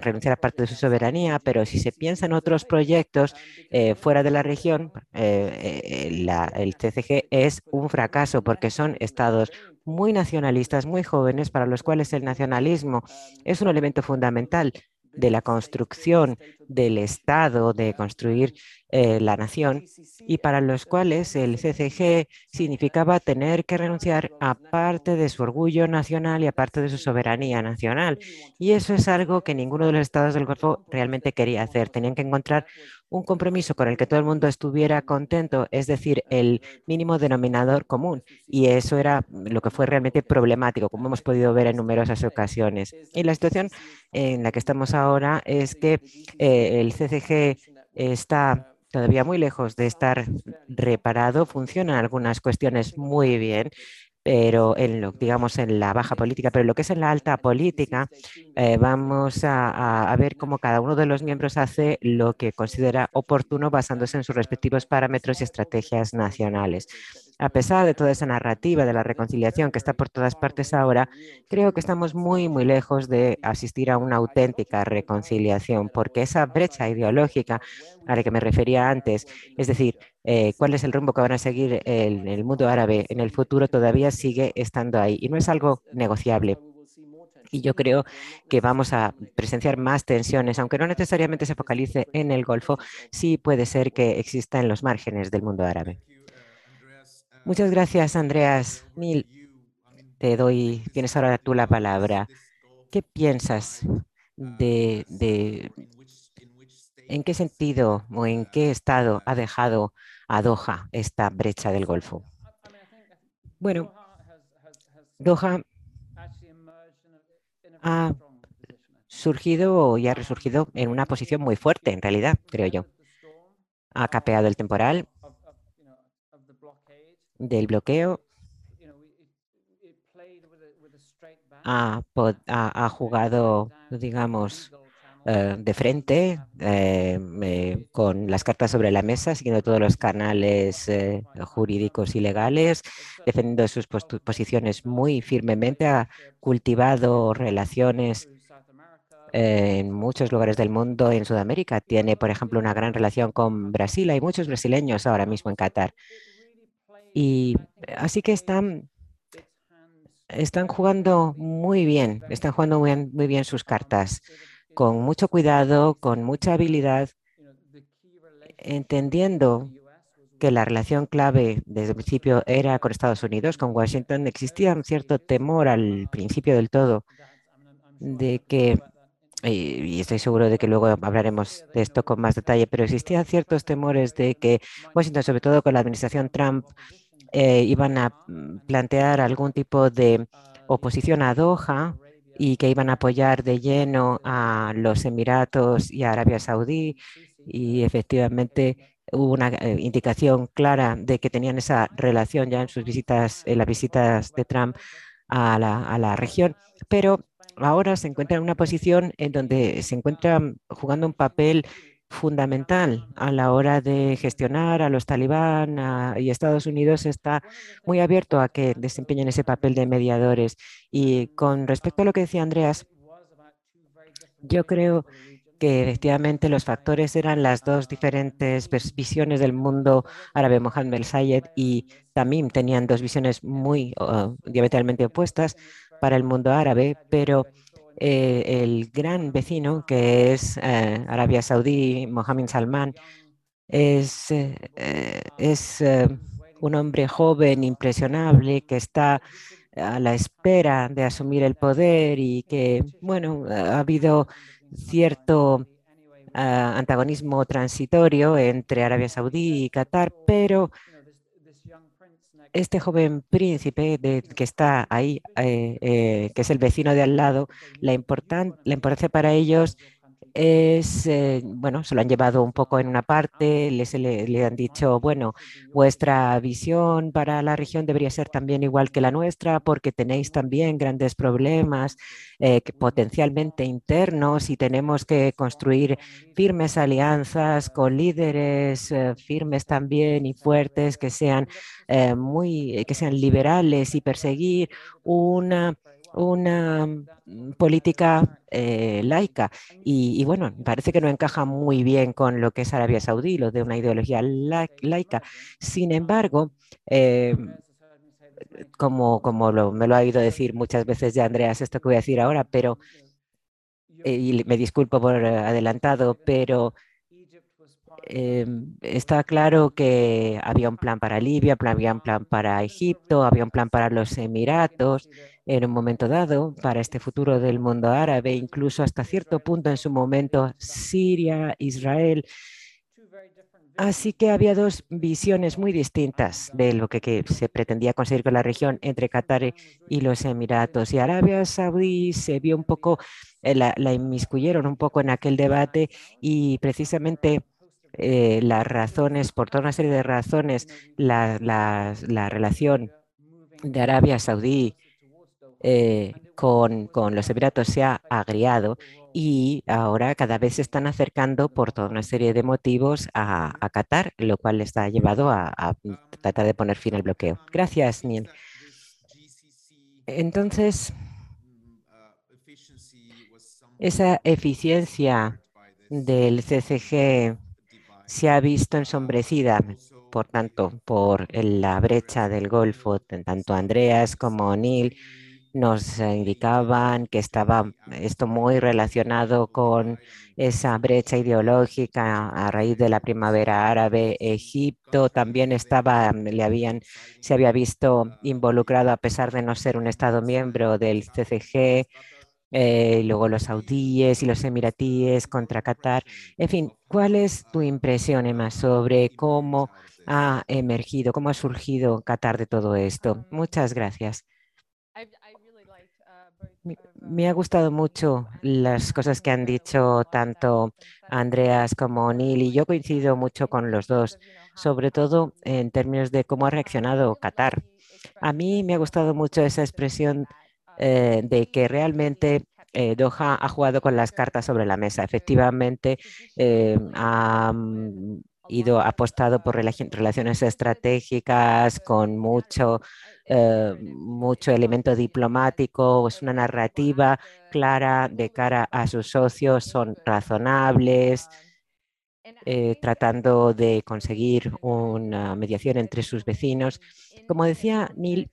renunciar a parte de su soberanía, pero si se piensa en otros proyectos eh, fuera de la región, el CCG es un fracaso porque son estados muy nacionalistas, muy jóvenes, para los cuales el nacionalismo es un elemento fundamental de la construcción del Estado, de construir eh, la nación, y para los cuales el CCG significaba tener que renunciar a parte de su orgullo nacional y a parte de su soberanía nacional. Y eso es algo que ninguno de los estados del Golfo realmente quería hacer. Tenían que encontrar un compromiso con el que todo el mundo estuviera contento, es decir, el mínimo denominador común. Y eso era lo que fue realmente problemático, como hemos podido ver en numerosas ocasiones. Y la situación en la que estamos ahora es que eh, el CCG está todavía muy lejos de estar reparado, funcionan algunas cuestiones muy bien, pero en lo, digamos, en la baja política, pero en lo que es en la alta política, eh, vamos a, a, ver cómo cada uno de los miembros hace lo que considera oportuno basándose en sus respectivos parámetros y estrategias nacionales. A pesar de toda esa narrativa de la reconciliación que está por todas partes ahora, creo que estamos muy, muy lejos de asistir a una auténtica reconciliación, porque esa brecha ideológica a la que me refería antes, es decir, eh, cuál es el rumbo que van a seguir en el mundo árabe en el futuro, todavía sigue estando ahí y no es algo negociable y yo creo que vamos a presenciar más tensiones, aunque no necesariamente se focalice en el Golfo, sí puede ser que exista en los márgenes del mundo árabe. Muchas gracias, Andreas. Mil, te doy, tienes ahora tú la palabra. ¿Qué piensas de, de en qué sentido o en qué estado ha dejado a Doha esta brecha del Golfo? Bueno, Doha ha surgido y ha resurgido en una posición muy fuerte, en realidad, creo yo. Ha capeado el temporal, del bloqueo ha, jugado, digamos, eh, de frente, eh, con las cartas sobre la mesa, siguiendo todos los canales jurídicos y legales, defendiendo sus posiciones muy firmemente, ha cultivado relaciones en muchos lugares del mundo, en Sudamérica. Tiene, por ejemplo, una gran relación con Brasil. Hay muchos brasileños ahora mismo en Qatar. Y así que están, están jugando muy bien, están jugando muy bien, muy bien sus cartas, con mucho cuidado, con mucha habilidad, entendiendo que la relación clave desde el principio era con Estados Unidos, con Washington, existía un cierto temor al principio del todo de que, y estoy seguro de que luego hablaremos de esto con más detalle, pero existían ciertos temores de que Washington, sobre todo con la administración Trump, eh, iban a mm, plantear algún tipo de oposición a Doha y que iban a apoyar de lleno a los Emiratos y a Arabia Saudí. Y efectivamente hubo una eh, indicación clara de que tenían esa relación ya en sus visitas, en las visitas de Trump a la, a la región. Pero ahora se encuentra en una posición en donde se encuentra jugando un papel fundamental a la hora de gestionar a los talibán y Estados Unidos está muy abierto a que desempeñen ese papel de mediadores. Y con respecto a lo que decía Andreas, yo creo que efectivamente los factores eran las dos diferentes visiones del mundo árabe, Mohammed el Sayed y Tamim tenían dos visiones muy uh, diametralmente opuestas para el mundo árabe, pero eh, el gran vecino, que es eh, Arabia Saudí, Mohammed Salman, es, eh, es un hombre joven, impresionable, que está a la espera de asumir el poder y que, bueno, ha habido cierto antagonismo transitorio entre Arabia Saudí y Qatar, pero este joven príncipe que está ahí, eh, eh, que es el vecino de al lado, la, la importancia para ellos es, eh, bueno, se lo han llevado un poco en una parte, les, le, han dicho, bueno, vuestra visión para la región debería ser también igual que la nuestra porque tenéis también grandes problemas eh, potencialmente internos y tenemos que construir firmes alianzas con líderes eh, firmes también y fuertes que sean muy, que sean liberales y perseguir una una mm, política eh, laica y, bueno, parece que no encaja muy bien con lo que es Arabia Saudí, lo de una ideología laica. Sin embargo, eh, como, como me lo ha oído decir muchas veces ya Andreas, esto que voy a decir ahora, pero, eh, y me disculpo por adelantado, pero Em, está claro que había un plan para Libia, había un plan para Egipto, había un plan para los Emiratos en un momento dado, para este futuro del mundo árabe, incluso hasta cierto punto en su momento Siria, Israel. Así que había dos visiones muy distintas de lo que, se pretendía conseguir con la región entre Qatar y los Emiratos. Y Arabia Saudí se vio un poco, eh, la, la inmiscuyeron un poco en aquel debate y precisamente eh, las razones, por toda una serie de razones, la, relación de Arabia Saudí eh, con, los Emiratos se ha agriado y ahora cada vez se están acercando por toda una serie de motivos a, Qatar, lo cual les ha llevado a, a, tratar de poner fin al bloqueo. Gracias, Niel. Entonces, esa eficiencia del CCG se ha visto ensombrecida, por tanto, por la brecha del Golfo. Tanto Andreas como Neil nos indicaban que estaba esto muy relacionado con esa brecha ideológica a raíz de la primavera árabe. Egipto también estaba, le habían, se había visto involucrado a pesar de no ser un Estado miembro del CCG. Eh, luego los saudíes y los emiratíes contra Qatar. En fin, ¿cuál es tu impresión, Emma, sobre cómo ha emergido, cómo ha surgido Qatar de todo esto? Muchas gracias. Me ha gustado mucho las cosas que han dicho tanto Andreas como Neil y yo coincido mucho con los dos, sobre todo en términos de cómo ha reaccionado Qatar. A mí me ha gustado mucho esa expresión eh, de que realmente eh, Doha ha jugado con las cartas sobre la mesa. Efectivamente, ha mm, ido apostado por relaciones estratégicas con mucho, mucho elemento diplomático, es una narrativa clara de cara a sus socios, son razonables, tratando de conseguir una mediación entre sus vecinos. Como decía Neil,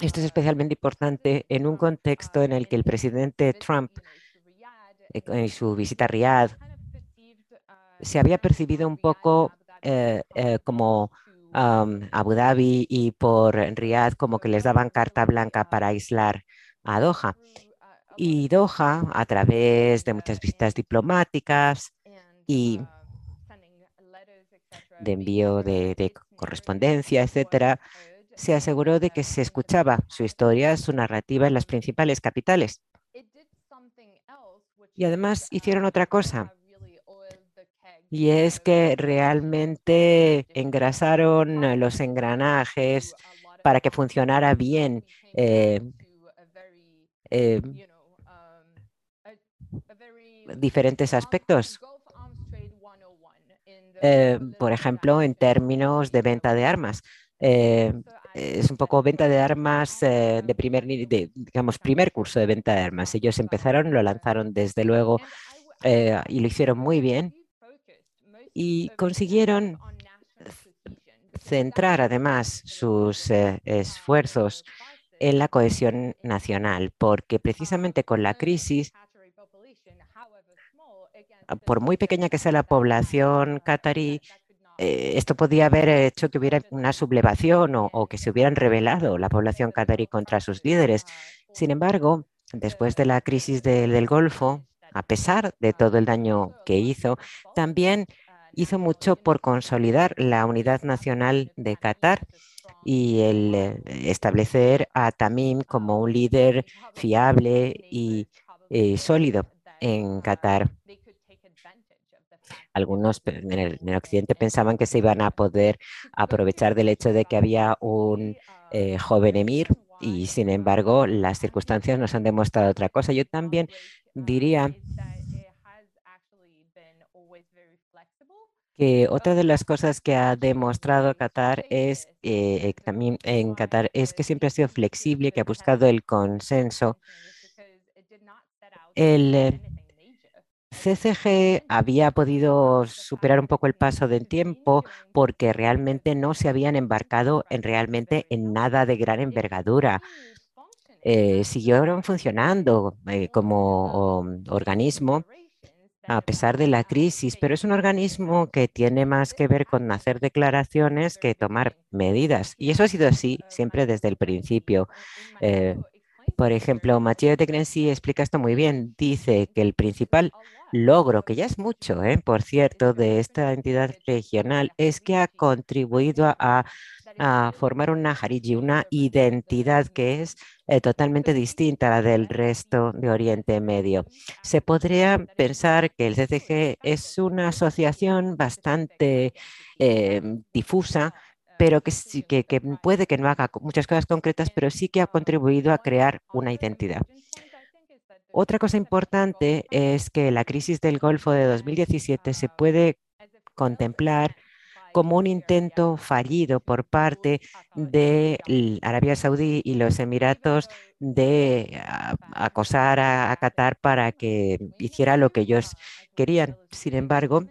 esto es especialmente importante en un contexto en el que el presidente Trump, eh, en su visita a Riyadh, se había percibido un poco eh, eh, como Abu Dhabi y por Riyadh como que les daban carta blanca para aislar a Doha. Y Doha, a través de muchas visitas diplomáticas y de envío de correspondencia, etcétera, se aseguró de que se escuchaba su historia, su narrativa en las principales capitales. Y además hicieron otra cosa, y es que realmente engrasaron los engranajes para que funcionara bien. Eh, eh, diferentes aspectos. Eh, por ejemplo, en términos de venta de armas es un poco venta de armas eh, de primer, de, digamos, primer curso de venta de armas. Ellos empezaron, lo lanzaron desde luego eh, y lo hicieron muy bien y consiguieron centrar además sus eh, esfuerzos en la cohesión nacional, porque precisamente con la crisis, por muy pequeña que sea la población catarí, eh, esto podía haber hecho que hubiera una sublevación o, que se hubieran rebelado la población catarí contra sus líderes. Sin embargo, después de la crisis del Golfo, a pesar de todo el daño que hizo, también hizo mucho por consolidar la unidad nacional de Qatar y el eh, establecer a Tamim como un líder fiable y eh, sólido en Qatar algunos en el, occidente pensaban que se iban a poder aprovechar del hecho de que había un eh, joven emir y sin embargo las circunstancias nos han demostrado otra cosa. Yo también diría que otra de las cosas que ha demostrado Qatar es eh, también en Qatar es que siempre ha sido flexible, que ha buscado el consenso. El, eh, CCG había podido superar un poco el paso del tiempo porque realmente no se habían embarcado en realmente en nada de gran envergadura. Eh, siguieron funcionando eh, como organismo a pesar de la crisis, pero es un organismo que tiene más que ver con hacer declaraciones que tomar medidas. Y eso ha sido así siempre desde el principio. Eh, por ejemplo, Mathieu de Grency explica esto muy bien. Dice que el principal logro, que ya es mucho, ¿eh? por cierto, de esta entidad regional, es que ha contribuido a, formar una Hariji, una identidad que es eh, totalmente distinta a la del resto de Oriente Medio. Se podría pensar que el CCG es una asociación bastante eh, difusa, pero que, que, que puede que no haga muchas cosas concretas, pero sí que ha contribuido a crear una identidad. Otra cosa importante es que la crisis del Golfo de 2017 se puede contemplar como un intento fallido por parte de Arabia Saudí y los Emiratos de acosar a, Qatar para que hiciera lo que ellos querían. Sin embargo,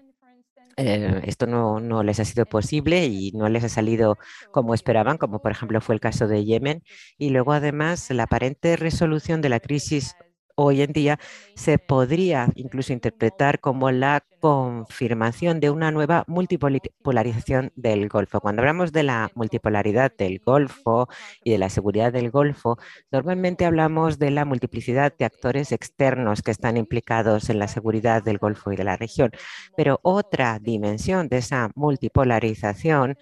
eh, esto no, no, les ha sido posible y no les ha salido como esperaban, como por ejemplo fue el caso de Yemen. Y luego además la aparente resolución de la crisis hoy en día se podría incluso interpretar como la confirmación de una nueva multipolarización del Golfo. Cuando hablamos de la multipolaridad del Golfo y de la seguridad del Golfo, normalmente hablamos de la multiplicidad de actores externos que están implicados en la seguridad del Golfo y de la región. Pero otra dimensión de esa multipolarización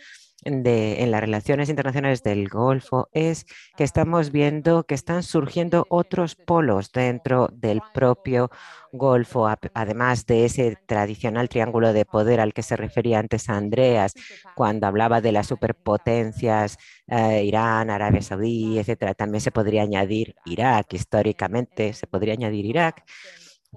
en las relaciones internacionales del Golfo es que estamos viendo que están surgiendo otros polos dentro del propio Golfo, además de ese tradicional triángulo de poder al que se refería antes Andreas, cuando hablaba de las superpotencias, eh, Irán, Arabia Saudí, etcétera. También se podría añadir Irak, históricamente se podría añadir Irak.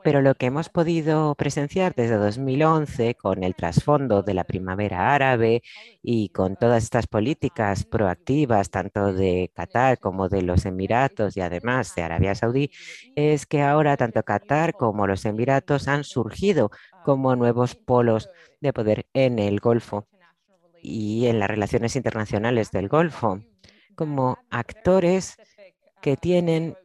Pero lo que hemos podido presenciar desde 2011 con el trasfondo de la primavera árabe y con todas estas políticas proactivas, tanto de Qatar como de los Emiratos y además de Arabia Saudí, es que ahora tanto Qatar como los Emiratos han surgido como nuevos polos de poder en el Golfo y en las relaciones internacionales del Golfo, como actores que tienen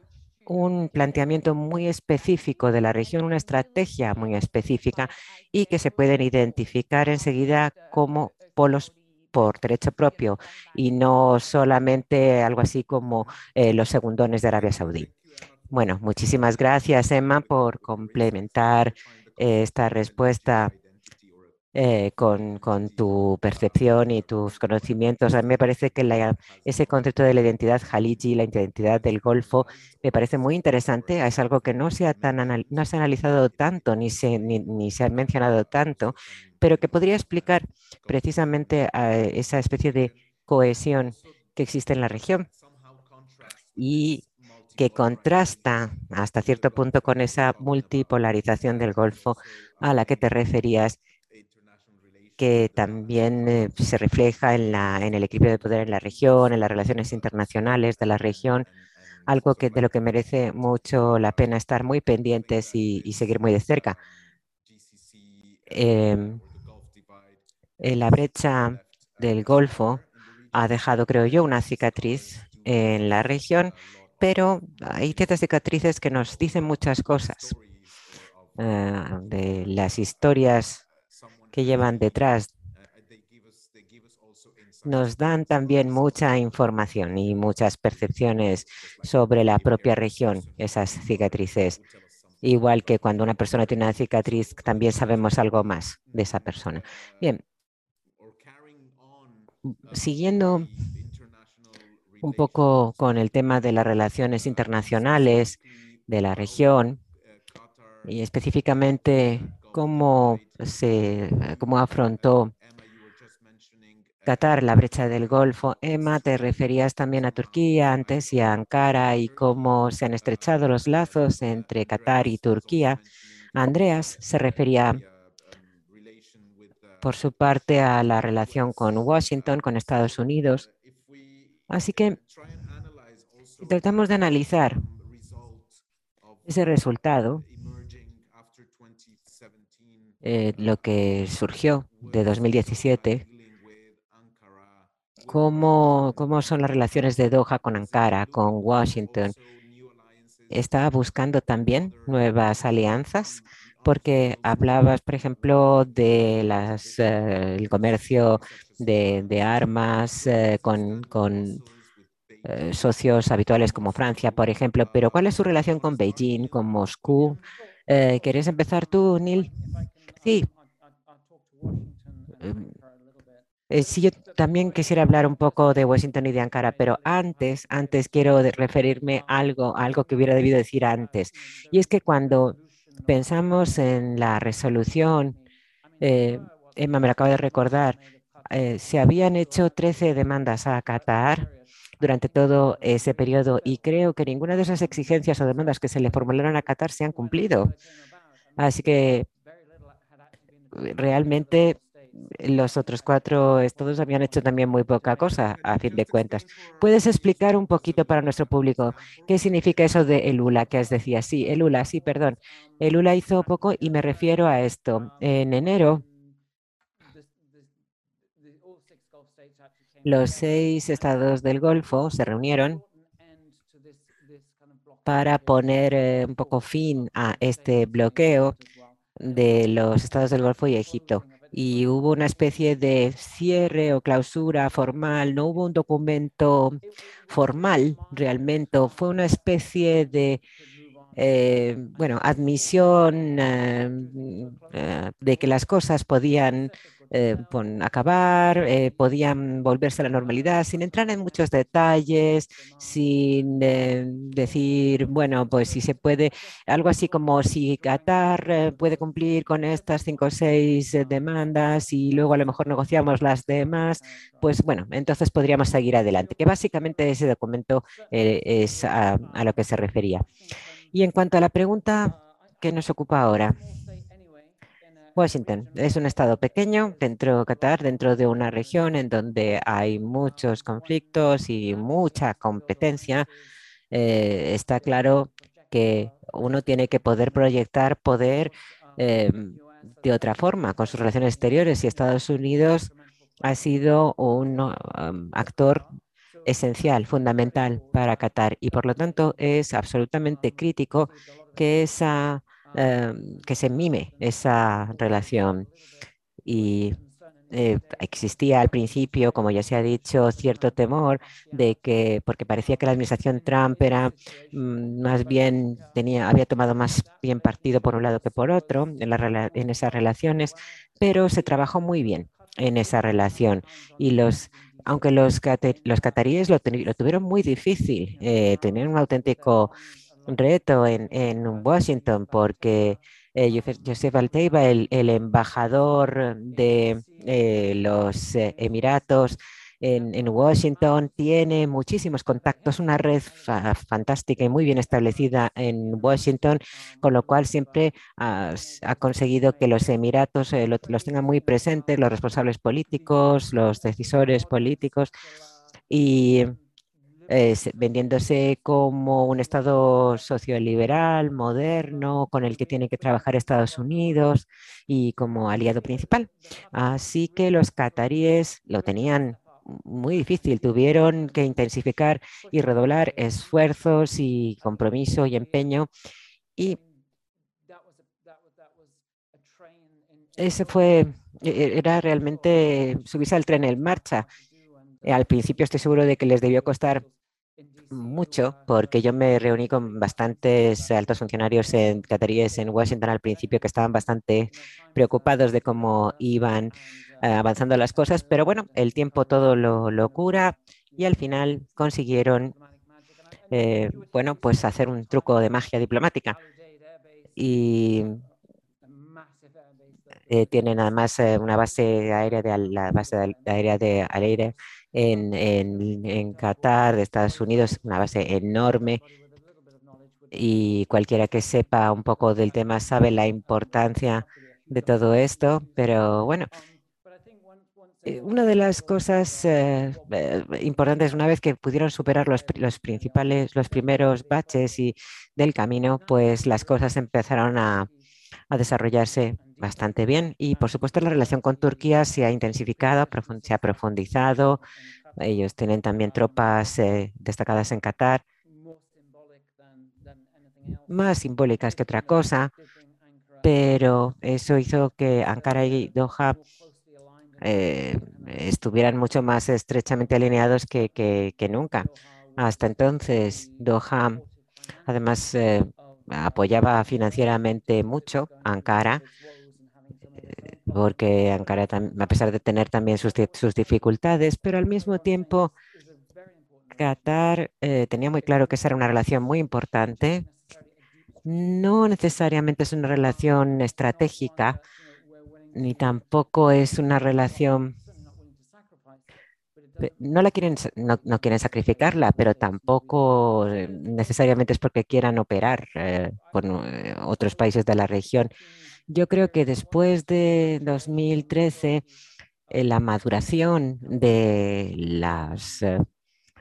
un planteamiento muy específico de la región, una estrategia muy específica y que se pueden identificar enseguida como polos por derecho propio y no solamente algo así como eh, los segundones de Arabia Saudí. Bueno, muchísimas gracias, Emma, por complementar eh, esta respuesta eh, con, tu percepción y tus conocimientos. A mí me parece que ese concepto de la identidad Jaliji, la identidad del Golfo, me parece muy interesante. Es algo que no se ha, tan no se ha analizado tanto ni se, ni, se ha mencionado tanto, pero que podría explicar precisamente esa especie de cohesión que existe en la región y que contrasta hasta cierto punto con esa multipolarización del Golfo a la que te referías que también eh, se refleja en, la, en el equilibrio de poder en la región, en las relaciones internacionales de la región, algo que, de lo que merece mucho la pena estar muy pendientes y, seguir muy de cerca. Em, eh, la brecha del Golfo ha dejado, creo yo, una cicatriz en la región, pero hay ciertas cicatrices que nos dicen muchas cosas eh, de las historias que llevan detrás nos dan también mucha información y muchas percepciones sobre la propia región, esas cicatrices. Igual que cuando una persona tiene una cicatriz, también sabemos algo más de esa persona. Bien, siguiendo un poco con el tema de las relaciones internacionales de la región y específicamente cómo, se, cómo afrontó Qatar la brecha del Golfo. Emma, te referías también a Turquía antes y a Ankara y cómo se han estrechado los lazos entre Qatar y Turquía. Andreas se refería por su parte a la relación con Washington, con Estados Unidos. Así que tratamos de analizar ese resultado eh, lo que surgió de 2017, cómo, cómo son las relaciones de Doha con Ankara, con Washington. Está buscando también nuevas alianzas porque hablabas, por ejemplo, de las, eh, el comercio de, armas eh, con, con socios habituales como Francia, por ejemplo, pero ¿cuál es su relación con Beijing, con Moscú? ¿Quieres empezar tú, Neil? Sí. Eh, sí, yo también quisiera hablar un poco de Washington y de Ankara, pero antes, antes quiero referirme a algo, algo que hubiera debido decir antes. Y es que cuando pensamos en la resolución, eh, Emma me lo acaba de recordar, eh, se habían hecho 13 demandas a Qatar durante todo ese periodo y creo que ninguna de esas exigencias o demandas que se le formularon a Qatar se han cumplido. Así que realmente los otros cuatro estados habían hecho también muy poca cosa, a fin de cuentas. ¿Puedes explicar un poquito para nuestro público qué significa eso de el ULA que has decía? Sí, el ULA, sí, perdón. El ULA hizo poco y me refiero a esto. En enero, los seis estados del Golfo se reunieron para poner eh, un poco fin a este bloqueo de los estados del Golfo y Egipto. Y hubo una especie de cierre o clausura formal, no hubo un documento formal realmente, fue una especie de, eh, bueno, admisión eh, eh, de que las cosas podían eh, acabar, eh, podían volverse a la normalidad sin entrar en muchos detalles, sin eh, decir, bueno, pues si se puede, algo así como si Qatar puede cumplir con estas cinco o seis demandas y luego a lo mejor negociamos las demás, pues bueno, entonces podríamos seguir adelante, que básicamente ese documento es a, a lo que se refería. Y en cuanto a la pregunta que nos ocupa ahora, Washington es un estado pequeño dentro de Qatar, dentro de una región en donde hay muchos conflictos y mucha competencia. Eh, está claro que uno tiene que poder proyectar poder em, de otra forma con sus relaciones exteriores y Estados Unidos ha sido un um, actor esencial, fundamental para Qatar y por lo tanto es absolutamente crítico que esa Em, que se mime esa relación. Y eh, existía al principio, como ya se ha dicho, cierto temor de que, porque parecía que la administración Trump era mm, más bien, tenía, había tomado más bien partido por un lado que por otro en, la, en esas relaciones, pero se trabajó muy bien en esa relación y los aunque los, los cataríes lo, tuvieron muy difícil, eh, tenían un auténtico reto en, en Washington porque eh, Joseph Alteiba, el, el embajador de eh, los eh, Emiratos en, en, Washington, tiene muchísimos contactos, una red fantástica y muy bien establecida en Washington, con lo cual siempre ha, conseguido que los Emiratos los tengan muy presentes, los responsables políticos, los decisores políticos. Y eh, vendiéndose como un Estado socioliberal, moderno, con el que tiene que trabajar Estados Unidos y como aliado principal. Así que los cataríes lo tenían muy difícil, tuvieron que intensificar y redoblar esfuerzos y compromiso y empeño. Y ese fue, e, era realmente subirse al tren en marcha. Al principio estoy seguro de que les debió costar mucho porque yo me reuní con bastantes altos funcionarios en cataríes en Washington al principio que estaban bastante preocupados de cómo iban eh, avanzando las cosas, pero bueno, el tiempo todo lo, cura y al final consiguieron, eh, bueno, pues hacer un truco de magia diplomática. Y eh, tienen además una base aérea de la base aérea de aire en, en, Qatar, de Estados Unidos, una base enorme. Y cualquiera que sepa un poco del tema sabe la importancia de todo esto, pero bueno, eh, una de las cosas eh, eh, importantes, una vez que pudieron superar los, los, principales, los primeros baches y del camino, pues las cosas empezaron a, a desarrollarse bastante bien. Y por supuesto la relación con Turquía se ha intensificado, se ha profundizado. Ellos tienen también tropas eh, destacadas en Qatar, más simbólicas que otra cosa, pero eso hizo que Ankara y Doha eh, estuvieran mucho más estrechamente alineados que, que, nunca. Hasta entonces, Doha, además, eh, apoyaba financieramente mucho a Ankara porque Ankara, a pesar de tener también sus, dificultades, pero al mismo tiempo Qatar eh, tenía muy claro que esa era una relación muy importante. No necesariamente es una relación estratégica, ni tampoco es una relación no la quieren, no, quieren sacrificarla, pero tampoco eh, necesariamente es porque quieran operar eh, con otros países de la región. Yo creo que después de 2013, eh, la maduración de las eh,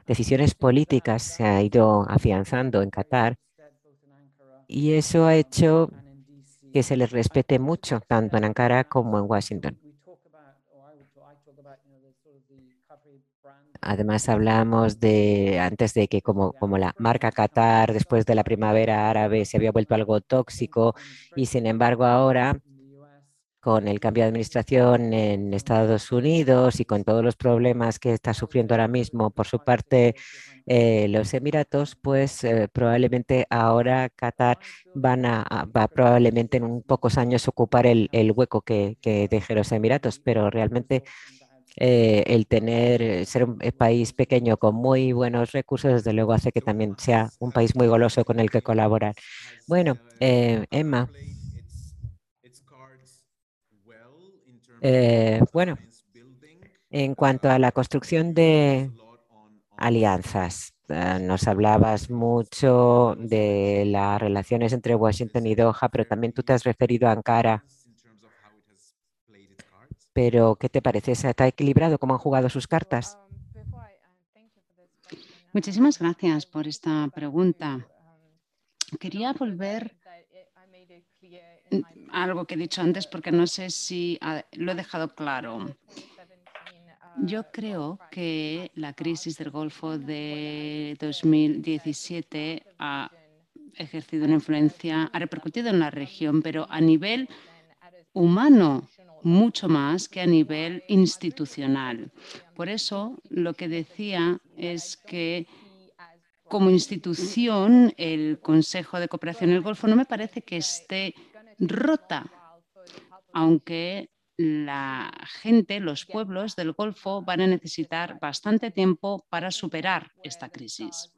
decisiones políticas se ha ido afianzando en Qatar y eso ha hecho que se les respete mucho, tanto en Ankara como en Washington. Además, hablamos de antes de que como, como la marca Qatar, después de la primavera árabe, se había vuelto algo tóxico y sin embargo ahora con el cambio de administración en Estados Unidos y con todos los problemas que está sufriendo ahora mismo por su parte eh, los Emiratos, pues eh, probablemente ahora Qatar van a, va probablemente en un pocos años ocupar el, hueco que, que deje los Emiratos, pero realmente eh, el tener, ser un país pequeño con muy buenos recursos, desde luego hace que también sea un país muy goloso con el que colaborar. Bueno, Emma. bueno, en cuanto a la construcción de alianzas. Nos hablabas mucho de las relaciones entre Washington y Doha, pero también tú te has referido a Ankara. Pero, ¿qué te parece? ¿Está equilibrado cómo han jugado sus cartas? Muchísimas gracias por esta pregunta. Quería volver a algo que he dicho antes porque no sé si ah, lo he dejado claro. Yo creo que la crisis del Golfo de 2017 ha ejercido una influencia, ha repercutido en la región, pero a nivel humano mucho más que a nivel institucional. Por eso lo que decía es que como institución el Consejo de Cooperación del Golfo no me parece que esté rota, aunque la gente, los pueblos del Golfo van a necesitar bastante tiempo para superar esta crisis.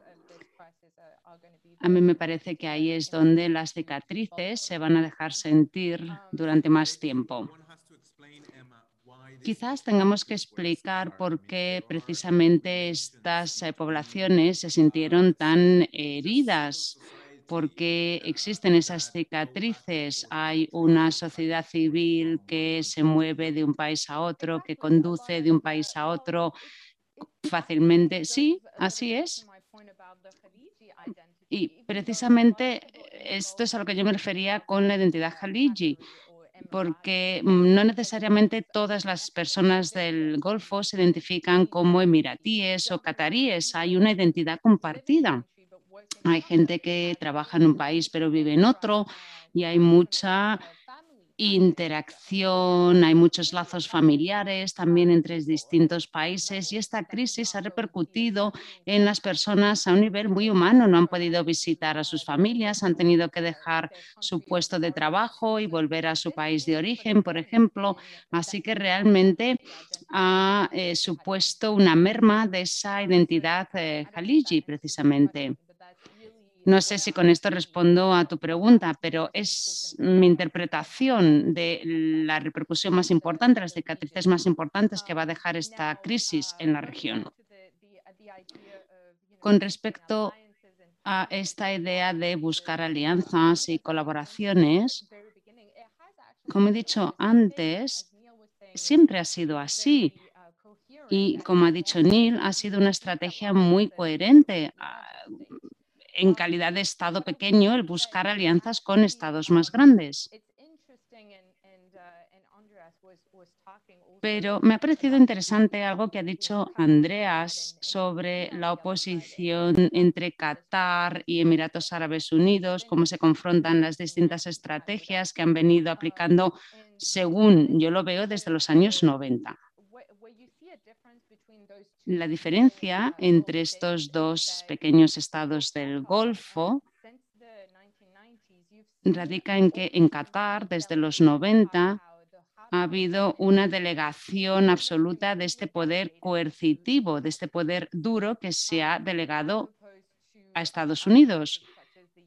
A mí me parece que ahí es donde las cicatrices se van a dejar sentir durante más tiempo. Quizás tengamos que explicar por qué precisamente estas eh, poblaciones se sintieron tan heridas porque existen esas cicatrices. Hay una sociedad civil que se mueve de un país a otro, que conduce de un país a otro fácilmente. Sí, así es. Y precisamente esto es a lo que yo me refería con la identidad Haliji, porque no necesariamente todas las personas del Golfo se identifican como emiratíes o cataríes. Hay una identidad compartida. Hay gente que trabaja en un país pero vive en otro y hay mucha interacción, hay muchos lazos familiares también entre distintos países y esta crisis ha repercutido en las personas a un nivel muy humano. No han podido visitar a sus familias, han tenido que dejar su puesto de trabajo y volver a su país de origen, por ejemplo. Así que realmente ha eh, supuesto una merma de esa identidad eh, precisamente. No sé si con esto respondo a tu pregunta, pero es mi interpretación de la repercusión más importante, las cicatrices más importantes que va a dejar esta crisis en la región. Con respecto a esta idea de buscar alianzas y colaboraciones, como he dicho antes, siempre ha sido así. Y como ha dicho Neil, ha sido una estrategia muy coherente en calidad de Estado pequeño el buscar alianzas con estados más grandes. Pero me ha parecido interesante algo que ha dicho Andreas sobre la oposición entre Qatar y Emiratos Árabes Unidos, cómo se confrontan las distintas estrategias que han venido aplicando, según yo lo veo, desde los años 90. La diferencia entre estos dos pequeños estados del Golfo radica en que en Qatar, desde los 90, ha habido una delegación absoluta de este poder coercitivo, de este poder duro que se ha delegado a Estados Unidos,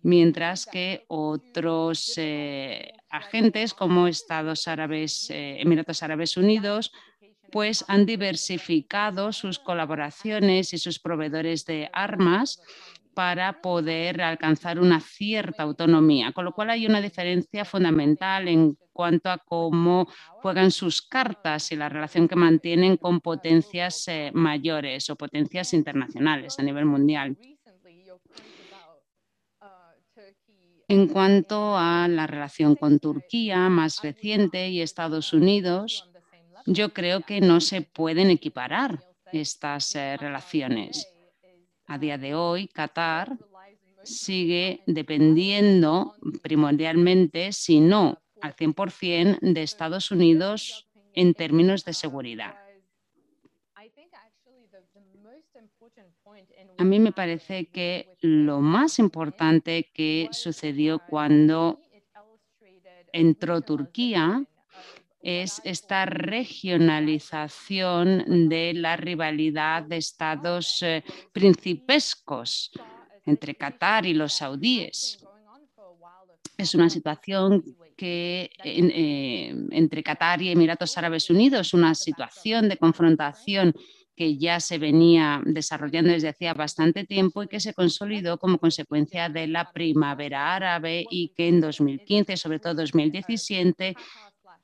mientras que otros eh, agentes como Estados Árabes, eh, Emiratos Árabes Unidos, pues han diversificado sus colaboraciones y sus proveedores de armas para poder alcanzar una cierta autonomía, con lo cual hay una diferencia fundamental en cuanto a cómo juegan sus cartas y la relación que mantienen con potencias eh, mayores o potencias internacionales a nivel mundial. En cuanto a la relación con Turquía más reciente y Estados Unidos, yo creo que no se pueden equiparar estas eh, relaciones. A día de hoy, Qatar sigue dependiendo primordialmente, si no al 100% de Estados Unidos en términos de seguridad. A mí me parece que lo más importante que sucedió cuando entró Turquía es esta regionalización de la rivalidad de estados eh, principescos entre Qatar y los saudíes. Es una situación que eh, entre Qatar y Emiratos Árabes Unidos, una situación de confrontación que ya se venía desarrollando desde hacía bastante tiempo y que se consolidó como consecuencia de la primavera árabe y que en 2015, sobre todo 2017,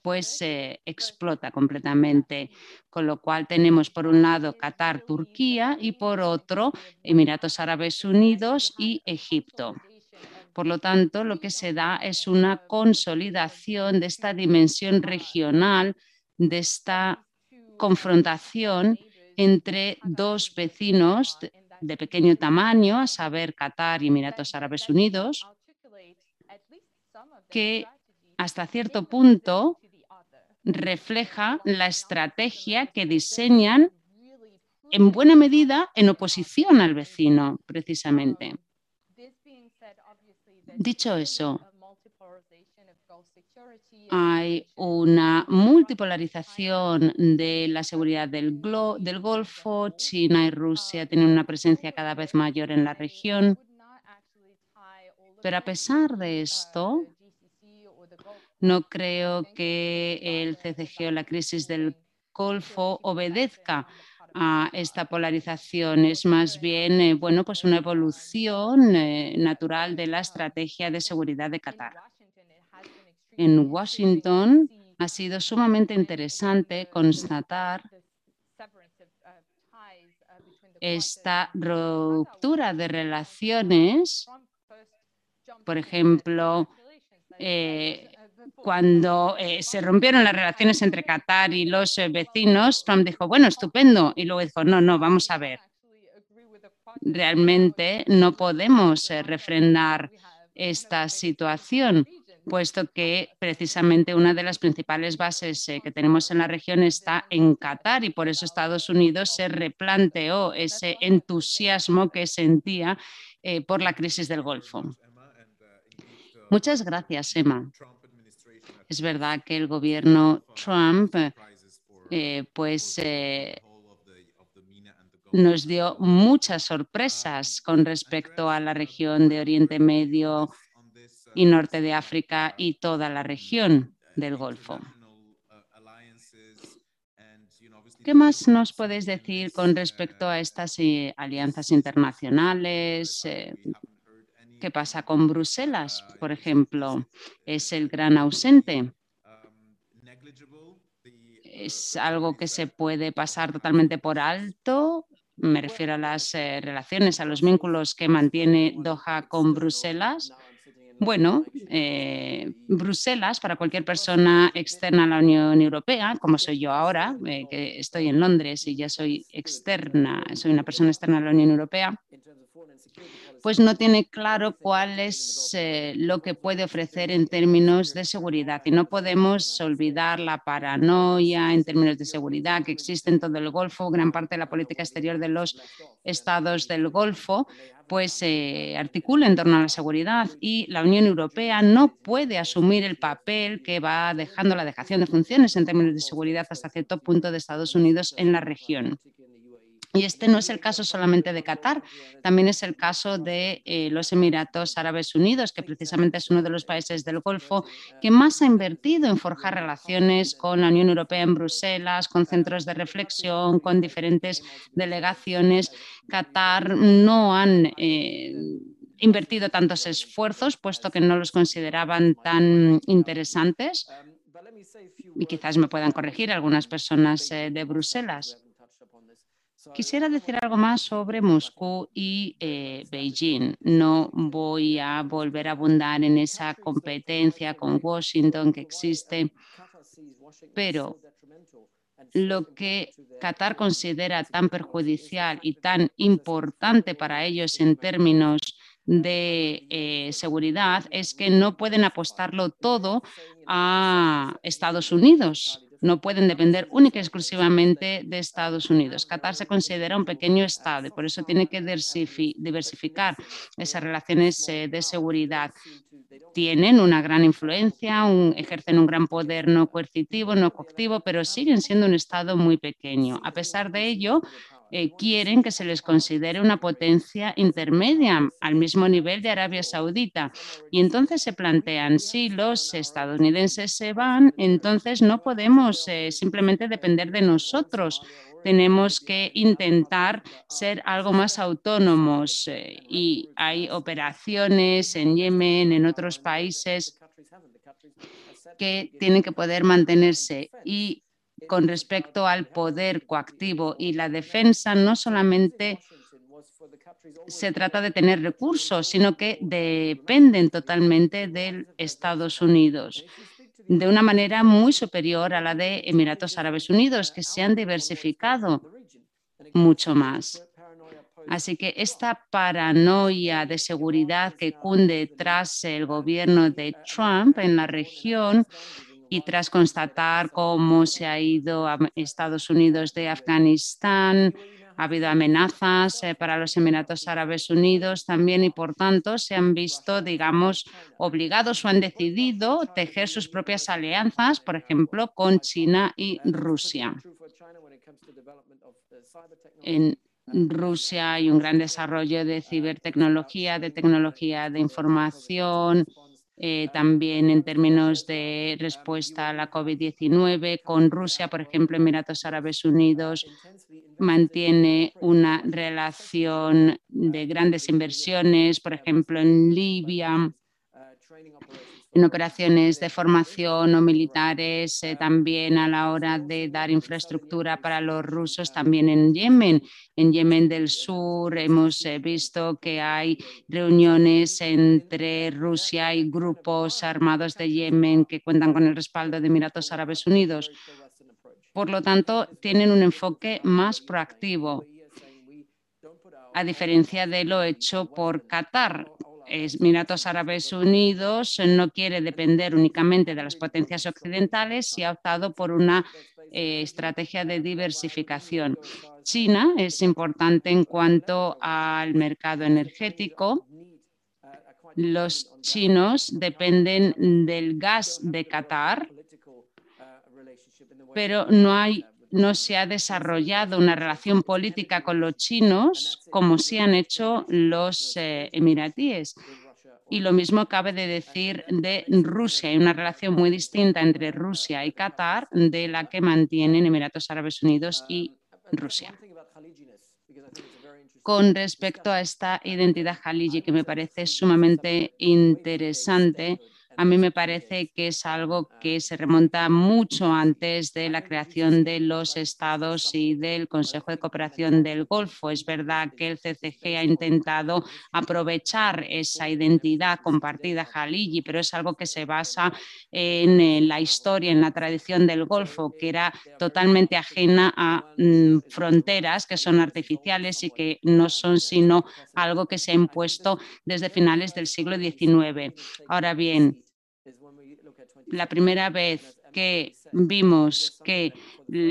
pues se explota completamente. Con lo cual tenemos por un lado Qatar, Turquía y por otro Emiratos Árabes Unidos y Egipto. Por lo tanto, lo que se da es una consolidación de esta dimensión regional, de esta confrontación entre dos vecinos de pequeño tamaño, a saber, Qatar y Emiratos Árabes Unidos, que hasta cierto punto refleja la estrategia que diseñan en buena medida en oposición al vecino, precisamente. Dicho eso, hay una multipolarización de la seguridad del, Golfo. China y Rusia tienen una presencia cada vez mayor en la región. Pero a pesar de esto, no creo que el CCG o la crisis del Golfo obedezca a esta polarización. Es más bien eh, bueno, pues una evolución eh, natural de la estrategia de seguridad de Qatar. En Washington ha sido sumamente interesante constatar esta ruptura de relaciones, por ejemplo, eh, cuando eh, se rompieron las relaciones entre Qatar y los eh, vecinos, Trump dijo, bueno, estupendo, y luego dijo, no, no, vamos a ver. Realmente no podemos eh, refrendar esta situación, puesto que precisamente una de las principales bases que tenemos en la región está en Qatar y por eso Estados Unidos se replanteó ese entusiasmo que sentía por la crisis del Golfo. Muchas gracias, Emma. Es verdad que el gobierno Trump eh, pues, eh, nos dio muchas sorpresas con respecto a la región de Oriente Medio y Norte de África y toda la región del Golfo. ¿Qué más nos podéis decir con respecto a estas eh, alianzas internacionales? ¿Qué pasa con Bruselas, por ejemplo? ¿Es el gran ausente? ¿Es algo que se puede pasar totalmente por alto? Me refiero a las eh, relaciones, a los vínculos que mantiene Doha con Bruselas. Bueno, eh, Bruselas, para cualquier persona externa a la Unión Europea, como soy yo ahora, eh, que estoy en Londres y ya soy externa, soy una persona externa a la Unión Europea, pues no tiene claro cuál es eh, lo que puede ofrecer en términos de seguridad. Y no podemos olvidar la paranoia en términos de seguridad que existe en todo el Golfo. Gran parte de la política exterior de los estados del Golfo pues se articula en torno a la seguridad y la Unión Europea no puede asumir el papel que va dejando la dejación de funciones en términos de seguridad hasta cierto punto de Estados Unidos en la región. Y este no es el caso solamente de Qatar, también es el caso de eh, los Emiratos Árabes Unidos, que precisamente es uno de los países del Golfo que más ha invertido en forjar relaciones con la Unión Europea en Bruselas, con centros de reflexión, con diferentes delegaciones. Qatar no han eh, invertido tantos esfuerzos, puesto que no los consideraban tan interesantes. Y quizás me puedan corregir algunas personas eh, de Bruselas. Quisiera decir algo más sobre Moscú y eh, Beijing. No voy a volver a abundar en esa competencia con Washington que existe, pero lo que Qatar considera tan perjudicial y tan importante para ellos en términos de eh, seguridad es que no pueden apostarlo todo a Estados Unidos. No pueden depender única y exclusivamente de Estados Unidos. Qatar se considera un pequeño Estado y por eso tiene que diversificar esas relaciones eh, de seguridad tienen una gran influencia, ejercen un gran poder no coercitivo, no coactivo, pero siguen siendo un Estado muy pequeño. A pesar de ello, eh, quieren que se les considere una potencia intermedia al mismo nivel de Arabia Saudita. Y entonces se plantean, si los estadounidenses se van, entonces no podemos eh, simplemente depender de nosotros. Tenemos que intentar ser algo más autónomos eh, y hay operaciones en Yemen, en otros países que tienen que poder mantenerse y con respecto al poder coactivo y la defensa, no solamente se trata de tener recursos, sino que dependen totalmente de Estados Unidos de una manera muy superior a la de Emiratos Árabes Unidos, que se han diversificado mucho más. Así que esta paranoia de seguridad que cunde tras el gobierno de Trump en la región y tras constatar cómo se ha ido Estados Unidos de Afganistán, ha habido amenazas eh, para los Emiratos Árabes Unidos también y por tanto se han visto, digamos, obligados o han decidido tejer sus propias alianzas, por ejemplo, con China y Rusia. En Rusia hay un gran desarrollo de cibertecnología, de tecnología de información, eh, también en términos de respuesta a la COVID-19 con Rusia, por ejemplo, Emiratos Árabes Unidos mantiene una relación de grandes inversiones, por ejemplo, en Libia en operaciones de formación o militares, eh, también a la hora de dar infraestructura para los rusos, también en Yemen. En Yemen del Sur hemos eh, visto que hay reuniones entre Rusia y grupos armados de Yemen que cuentan con el respaldo de Emiratos Árabes Unidos. Por lo tanto, tienen un enfoque más proactivo, a diferencia de lo hecho por Qatar, Emiratos Árabes Unidos no quiere depender únicamente de las potencias occidentales y ha optado por una eh, estrategia de diversificación. China es importante en cuanto al mercado energético. Los chinos dependen del gas de Qatar, pero no hay no se ha desarrollado una relación política con los chinos como sí han hecho los eh, emiratíes. Y lo mismo cabe de decir de Rusia. Hay una relación muy distinta entre Rusia y Qatar de la que mantienen Emiratos Árabes Unidos y Rusia. Con respecto a esta identidad Haliji, que me parece sumamente interesante, a mí me parece que es algo que se remonta mucho antes de la creación de los estados y del Consejo de Cooperación del Golfo. Es verdad que el CCG ha intentado aprovechar esa identidad compartida Jalili, pero es algo que se basa en la historia, en la tradición del Golfo, que era totalmente ajena a mm, fronteras que son artificiales y que no son sino algo que se ha impuesto desde finales del siglo XIX. Ahora bien, la primera vez que vimos que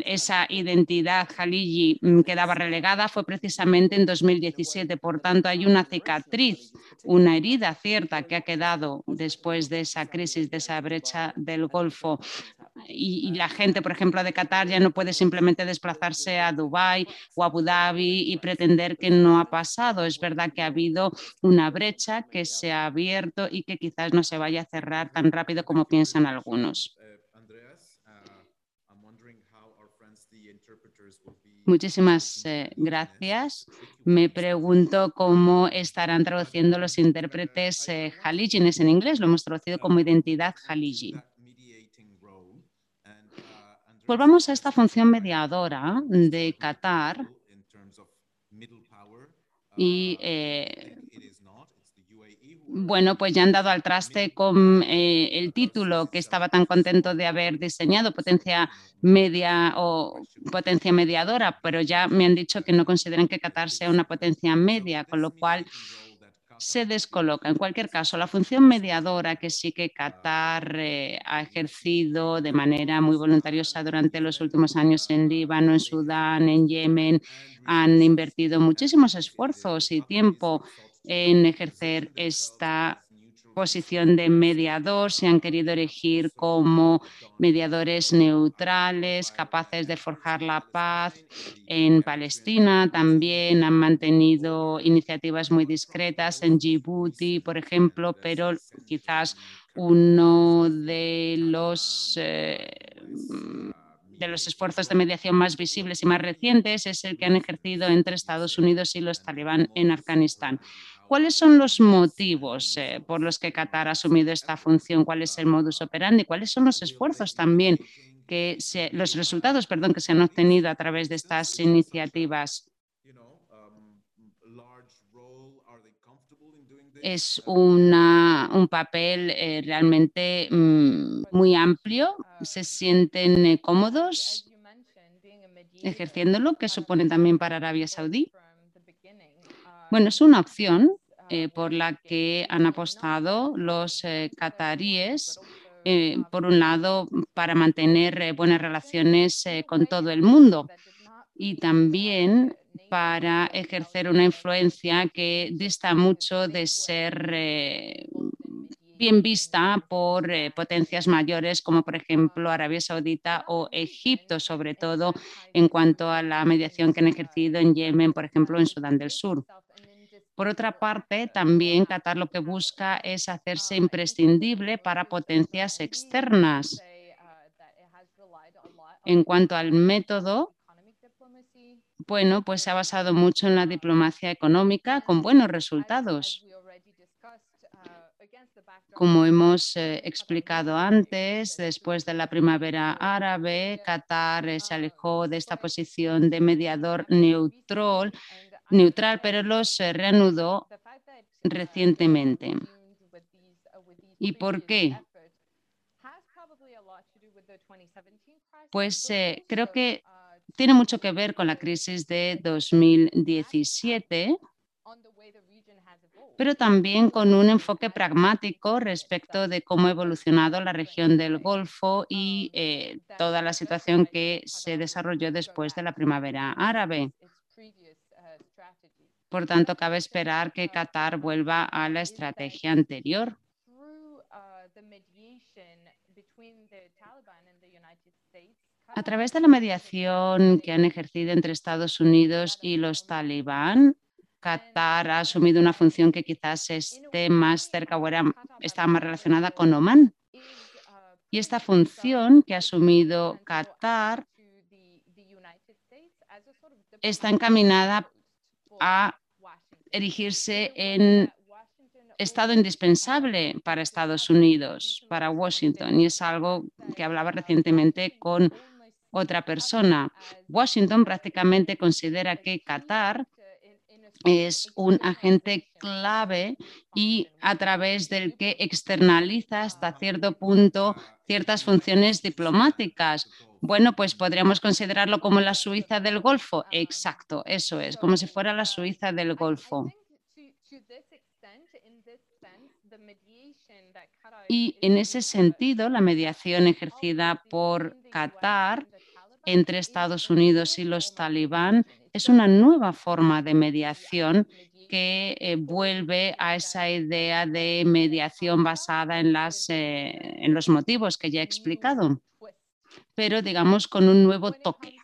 esa identidad Jalili mm, quedaba relegada fue precisamente en 2017. Por tanto, hay una cicatriz, una herida cierta que ha quedado después de esa crisis, de esa brecha del Golfo. Y, la gente, por ejemplo, de Qatar ya no puede simplemente desplazarse a Dubái o Abu Dhabi y pretender que no ha pasado. Es verdad que ha habido una brecha que se ha abierto y que quizás no se vaya a cerrar tan rápido como piensan algunos. Muchísimas eh, gracias. Me pregunto cómo estarán traduciendo los intérpretes eh, en inglés. Lo hemos traducido como identidad Haliji. Pues vamos a esta función mediadora de Qatar y eh, bueno, pues ya han dado al traste con eh, el título que estaba tan contento de haber diseñado, potencia media o potencia mediadora, pero ya me han dicho que no consideran que Qatar sea una potencia media, con lo cual se descoloca. En cualquier caso, la función mediadora que sí que Qatar eh, ha ejercido de manera muy voluntariosa durante los últimos años en Líbano, en Sudán, en Yemen, han invertido muchísimos esfuerzos y tiempo en ejercer esta posición de mediador, se han querido elegir como mediadores neutrales, capaces de forjar la paz en Palestina. También han mantenido iniciativas muy discretas en Djibouti, por ejemplo, pero quizás uno de los... Eh, de los esfuerzos de mediación más visibles y más recientes es el que han ejercido entre Estados Unidos y los talibán en Afganistán. ¿Cuáles son los motivos eh, por los que Qatar ha asumido esta función? ¿Cuál es el modus operandi? ¿Cuáles son los esfuerzos también que los resultados, perdón, que se han obtenido a través de estas iniciativas? Es un papel eh, realmente mm, muy amplio. ¿Se sienten eh, cómodos ejerciéndolo? ¿Qué supone también para Arabia Saudí? Bueno, es una opción eh, por la que han apostado los eh, cataríes, eh, por un lado, para mantener buenas relaciones con todo el mundo y también para ejercer una influencia que dista mucho de ser bien vista por potencias mayores como por ejemplo Arabia Saudita o Egipto, sobre todo en cuanto a la mediación que han ejercido en Yemen, por ejemplo, en Sudán del Sur. Por otra parte, también Qatar lo que busca es hacerse imprescindible para potencias externas. En cuanto al método, bueno, pues se ha basado mucho en la diplomacia económica con buenos resultados. Como hemos eh, explicado antes, después de la primavera árabe, Qatar eh, se alejó de esta posición de mediador neutral neutral, pero los reanudó recientemente. ¿Y por qué? Pues eh, creo que tiene mucho que ver con la crisis de 2017, pero también con un enfoque pragmático respecto de cómo ha evolucionado la región del Golfo y eh, toda la situación que se desarrolló después de la primavera árabe. Por tanto, cabe esperar que Qatar vuelva a la estrategia anterior. A través de la mediación que han ejercido entre Estados Unidos y los talibán, Qatar ha asumido una función que quizás esté más cerca o está más relacionada con Oman. Y esta función que ha asumido Qatar está encaminada a erigirse en estado indispensable para Estados Unidos, para Washington, y es algo que hablaba recientemente con otra persona. Washington prácticamente considera que Qatar es un agente clave y a través del que externaliza hasta cierto punto ciertas funciones diplomáticas. Bueno, pues podríamos considerarlo como la Suiza del Golfo. Exacto, eso es, como si fuera la Suiza del Golfo. Y en ese sentido, la mediación ejercida por Qatar entre Estados Unidos y los talibán es una nueva forma de mediación que eh, vuelve a esa idea de mediación basada en, las, eh, en los motivos que ya he explicado, pero digamos con un nuevo toque.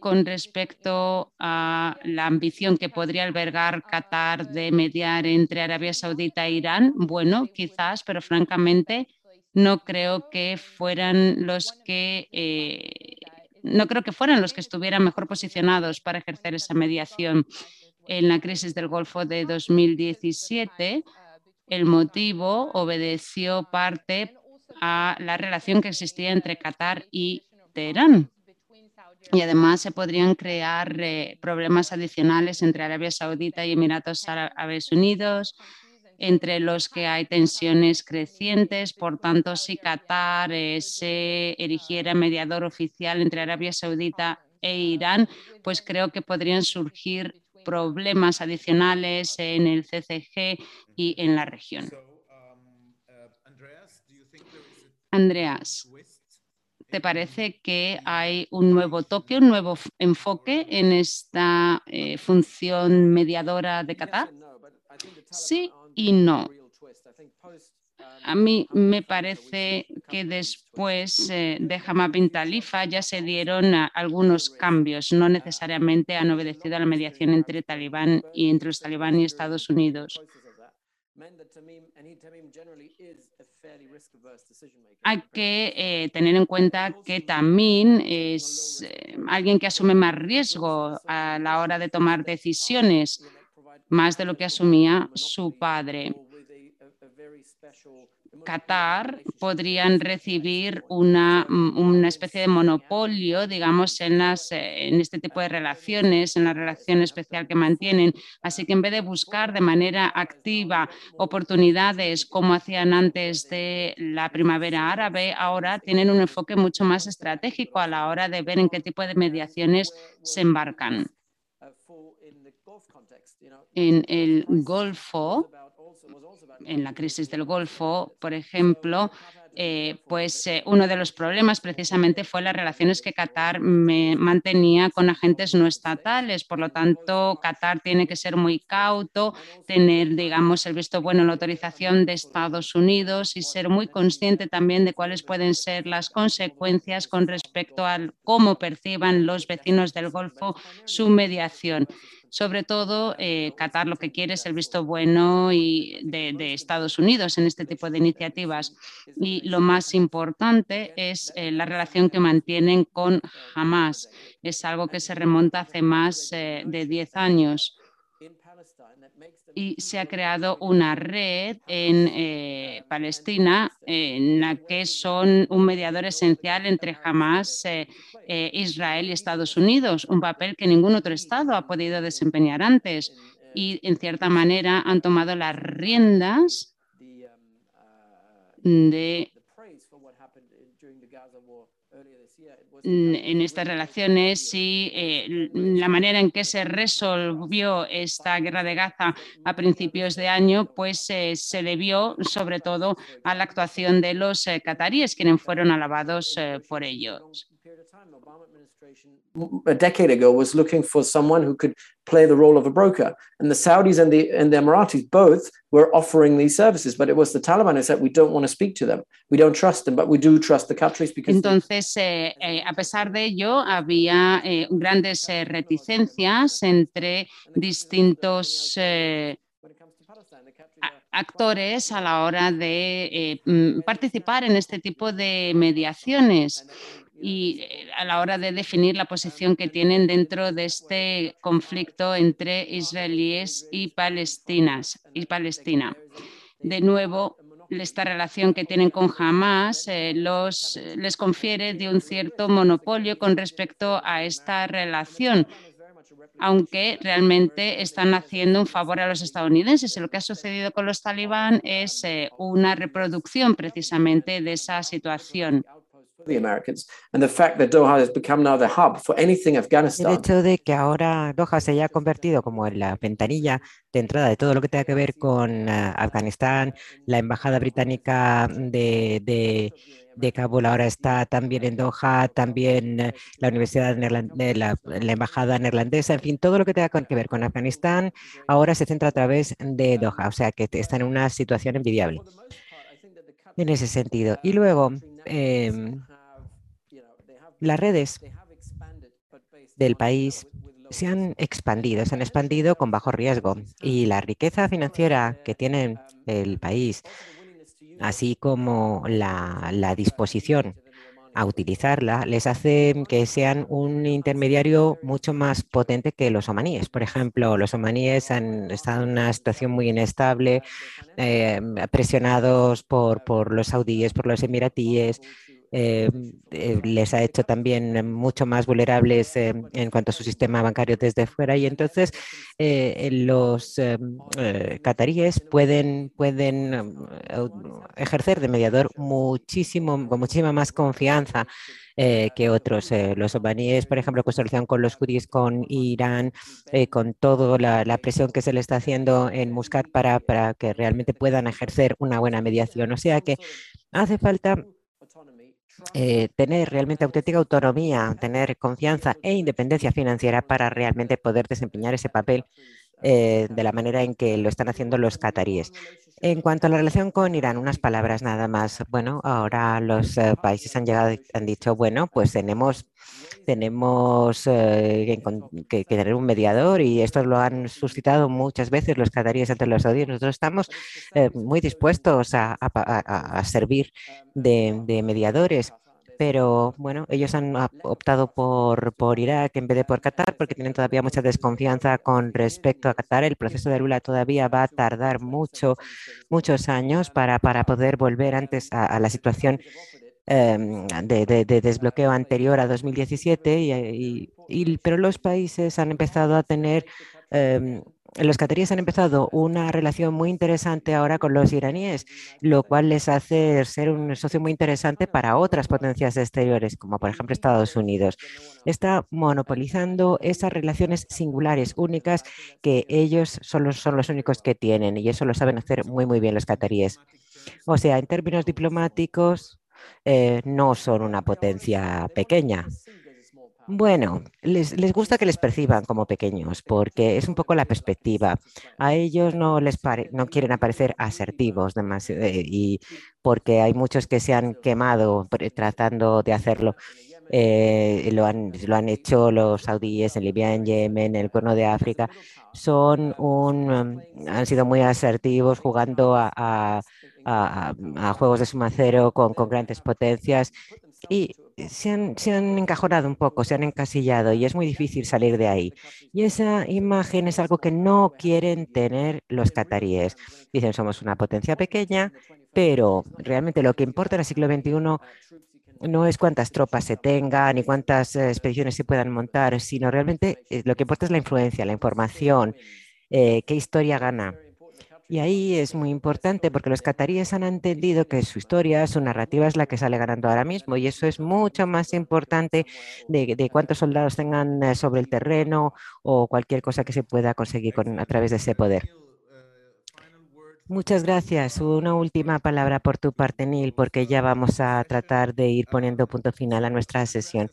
Con respecto a la ambición que podría albergar Qatar de mediar entre Arabia Saudita e Irán, bueno, quizás, pero francamente no creo que fueran los que eh, no creo que fueran los que estuvieran mejor posicionados para ejercer esa mediación. En la crisis del Golfo de 2017, el motivo obedeció parte a la relación que existía entre Qatar y Teherán. Y además se podrían crear eh, problemas adicionales entre Arabia Saudita y Emiratos Árabes Unidos, entre los que hay tensiones crecientes. Por tanto, si Qatar eh, se erigiera mediador oficial entre Arabia Saudita e Irán, pues creo que podrían surgir problemas adicionales en el CCG y en la región. Andreas, ¿te parece que hay un nuevo toque, un nuevo enfoque en esta eh, función mediadora de Qatar? Sí y no. A mí me parece que después eh, de Hamad bin Talifa ya se dieron algunos cambios. No necesariamente han obedecido a la mediación entre Talibán y entre los talibán y Estados Unidos. Hay que eh, tener en cuenta que Tamim es eh, alguien que asume más riesgo a la hora de tomar decisiones, más de lo que asumía su padre. Qatar podrían recibir una, una, especie de monopolio, digamos, en, las, en este tipo de relaciones, en la relación especial que mantienen. Así que en vez de buscar de manera activa oportunidades como hacían antes de la primavera árabe, ahora tienen un enfoque mucho más estratégico a la hora de ver en qué tipo de mediaciones se embarcan. En el Golfo, en la crisis del Golfo, por ejemplo, eh, pues eh, uno de los problemas precisamente fue las relaciones que Qatar mantenía con agentes no estatales. Por lo tanto, Qatar tiene que ser muy cauto, tener, digamos, el visto bueno, la autorización de Estados Unidos y ser muy consciente también de cuáles pueden ser las consecuencias con respecto a cómo perciban los vecinos del Golfo su mediación. Sobre todo, eh, Qatar lo que quiere es el visto bueno y de, Estados Unidos en este tipo de iniciativas. Y lo más importante es eh, la relación que mantienen con Hamas. Es algo que se remonta hace más eh, de 10 años y se ha creado una red en eh, Palestina en la que son un mediador esencial entre Hamas, eh, eh, Israel y Estados Unidos, un papel que ningún otro Estado ha podido desempeñar antes. y en cierta manera han tomado las riendas de en estas relaciones y eh, la manera en que se resolvió esta guerra de Gaza a principios de año, pues eh, se debió sobre todo a la actuación de los eh, cataríes, quienes fueron alabados por ellos. A decade ago was looking for someone who could play the role of a broker. And the Saudis and the, and the Emiratis both were offering these services, but it was the Taliban who said, we don't want to speak to them. We don't trust them, but we do trust the countries because... Entonces, eh, eh, a pesar de ello, había eh, grandes eh, reticencias entre distintos eh, actores a la hora de eh, mm, participar en este tipo de mediaciones y eh, a la hora de definir la posición que tienen dentro de este conflicto entre israelíes y, palestinas, y Palestina. De nuevo, esta relación que tienen con Hamas eh, los, les confiere de un cierto monopolio con respecto a esta relación, aunque realmente están haciendo un favor a los estadounidenses. Y lo que ha sucedido con los talibán es eh, una reproducción precisamente de esa situación. El hecho de que ahora Doha se haya convertido como en la ventanilla de entrada de todo lo que tenga que ver con uh, Afganistán, la embajada británica de, de, de, Kabul ahora está también en Doha, también uh, la Universidad de la, la, embajada neerlandesa, en fin, todo lo que tenga que ver con Afganistán ahora se centra a través de Doha, o sea que está en una situación envidiable. En ese sentido. Y luego, eh, las redes del país se han expandido, se han expandido con bajo riesgo y la riqueza financiera que tiene el país, así como la, disposición a utilizarla, les hace que sean un intermediario mucho más potente que los omaníes. Por ejemplo, los omaníes han estado en una situación muy inestable, eh, presionados por, por los saudíes, por los emiratíes, eh, eh, les ha hecho también mucho más vulnerables en cuanto a su sistema bancario desde fuera y entonces los cataríes pueden, pueden ejercer de mediador muchísimo, con muchísima más confianza eh, que otros. Eh, los omaníes, por ejemplo, con relación con los judíos, con Irán, eh, con toda la, presión que se le está haciendo en Muscat para, para que realmente puedan ejercer una buena mediación. O sea que hace falta tener realmente auténtica autonomía, tener confianza e independencia financiera para realmente poder desempeñar ese papel de la manera en que lo están haciendo los cataríes. En cuanto a la relación con Irán, unas palabras nada más. Bueno, ahora los eh, países han llegado han dicho, bueno, pues tenemos, tenemos eh, que, tener un mediador y esto lo han suscitado muchas veces los cataríes ante los saudíes. Nosotros estamos eh, muy dispuestos a, servir de mediadores pero bueno, ellos han optado por, por Irak en vez de por Qatar porque tienen todavía mucha desconfianza con respecto a Qatar. El proceso de Lula todavía va a tardar mucho, muchos años para, para poder volver antes a, la situación em, de, desbloqueo anterior a 2017, y, pero los países han empezado a tener em, los cataríes han empezado una relación muy interesante ahora con los iraníes, lo cual les hace ser un socio muy interesante para otras potencias exteriores, como por ejemplo Estados Unidos. Está monopolizando esas relaciones singulares, únicas, que ellos son son los únicos que tienen y eso lo saben hacer muy, muy bien los cataríes. O sea, en términos diplomáticos, eh, no son una potencia pequeña. Bueno, les, les, gusta que les perciban como pequeños porque es un poco la perspectiva. A ellos no les no quieren aparecer asertivos eh, y porque hay muchos que se han quemado tratando de hacerlo. Eh, lo, han, lo han hecho los saudíes en Libia, en Yemen, en el Cuerno de África. Son un, um, han sido muy asertivos jugando a, a, a, juegos de suma cero con, con grandes potencias y se han, se han, encajonado un poco, se han encasillado y es muy difícil salir de ahí. Y esa imagen es algo que no quieren tener los cataríes. Dicen, somos una potencia pequeña, pero realmente lo que importa en el siglo XXI no es cuántas tropas se tengan ni cuántas eh, expediciones se puedan montar, sino realmente eh, lo que importa es la influencia, la información, eh, qué historia gana. Y ahí es muy importante porque los cataríes han entendido que su historia, su narrativa es la que sale ganando ahora mismo y eso es mucho más importante de, cuántos soldados tengan eh, sobre el terreno o cualquier cosa que se pueda conseguir con, a través de ese poder. Muchas gracias. Una última palabra por tu parte, Neil, porque ya vamos a tratar de ir poniendo punto final a nuestra sesión.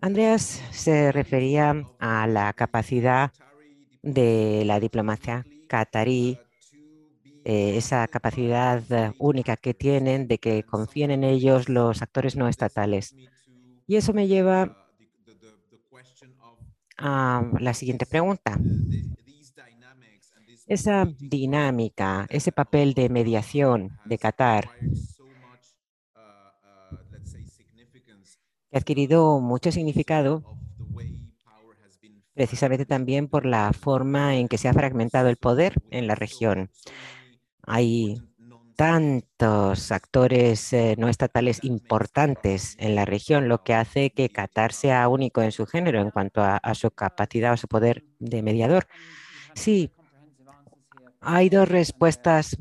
Andreas se refería a la capacidad de la diplomacia catarí eh, esa capacidad eh, única que tienen de que confíen en ellos los actores no estatales. Y eso me lleva a la siguiente pregunta. Esa dinámica, ese papel de mediación de Qatar, ha adquirido mucho significado precisamente también por la forma en que se ha fragmentado el poder en la región. Hay tantos actores eh, no estatales importantes en la región, lo que hace que Qatar sea único en su género en cuanto a, su capacidad o su poder de mediador. Sí, hay dos respuestas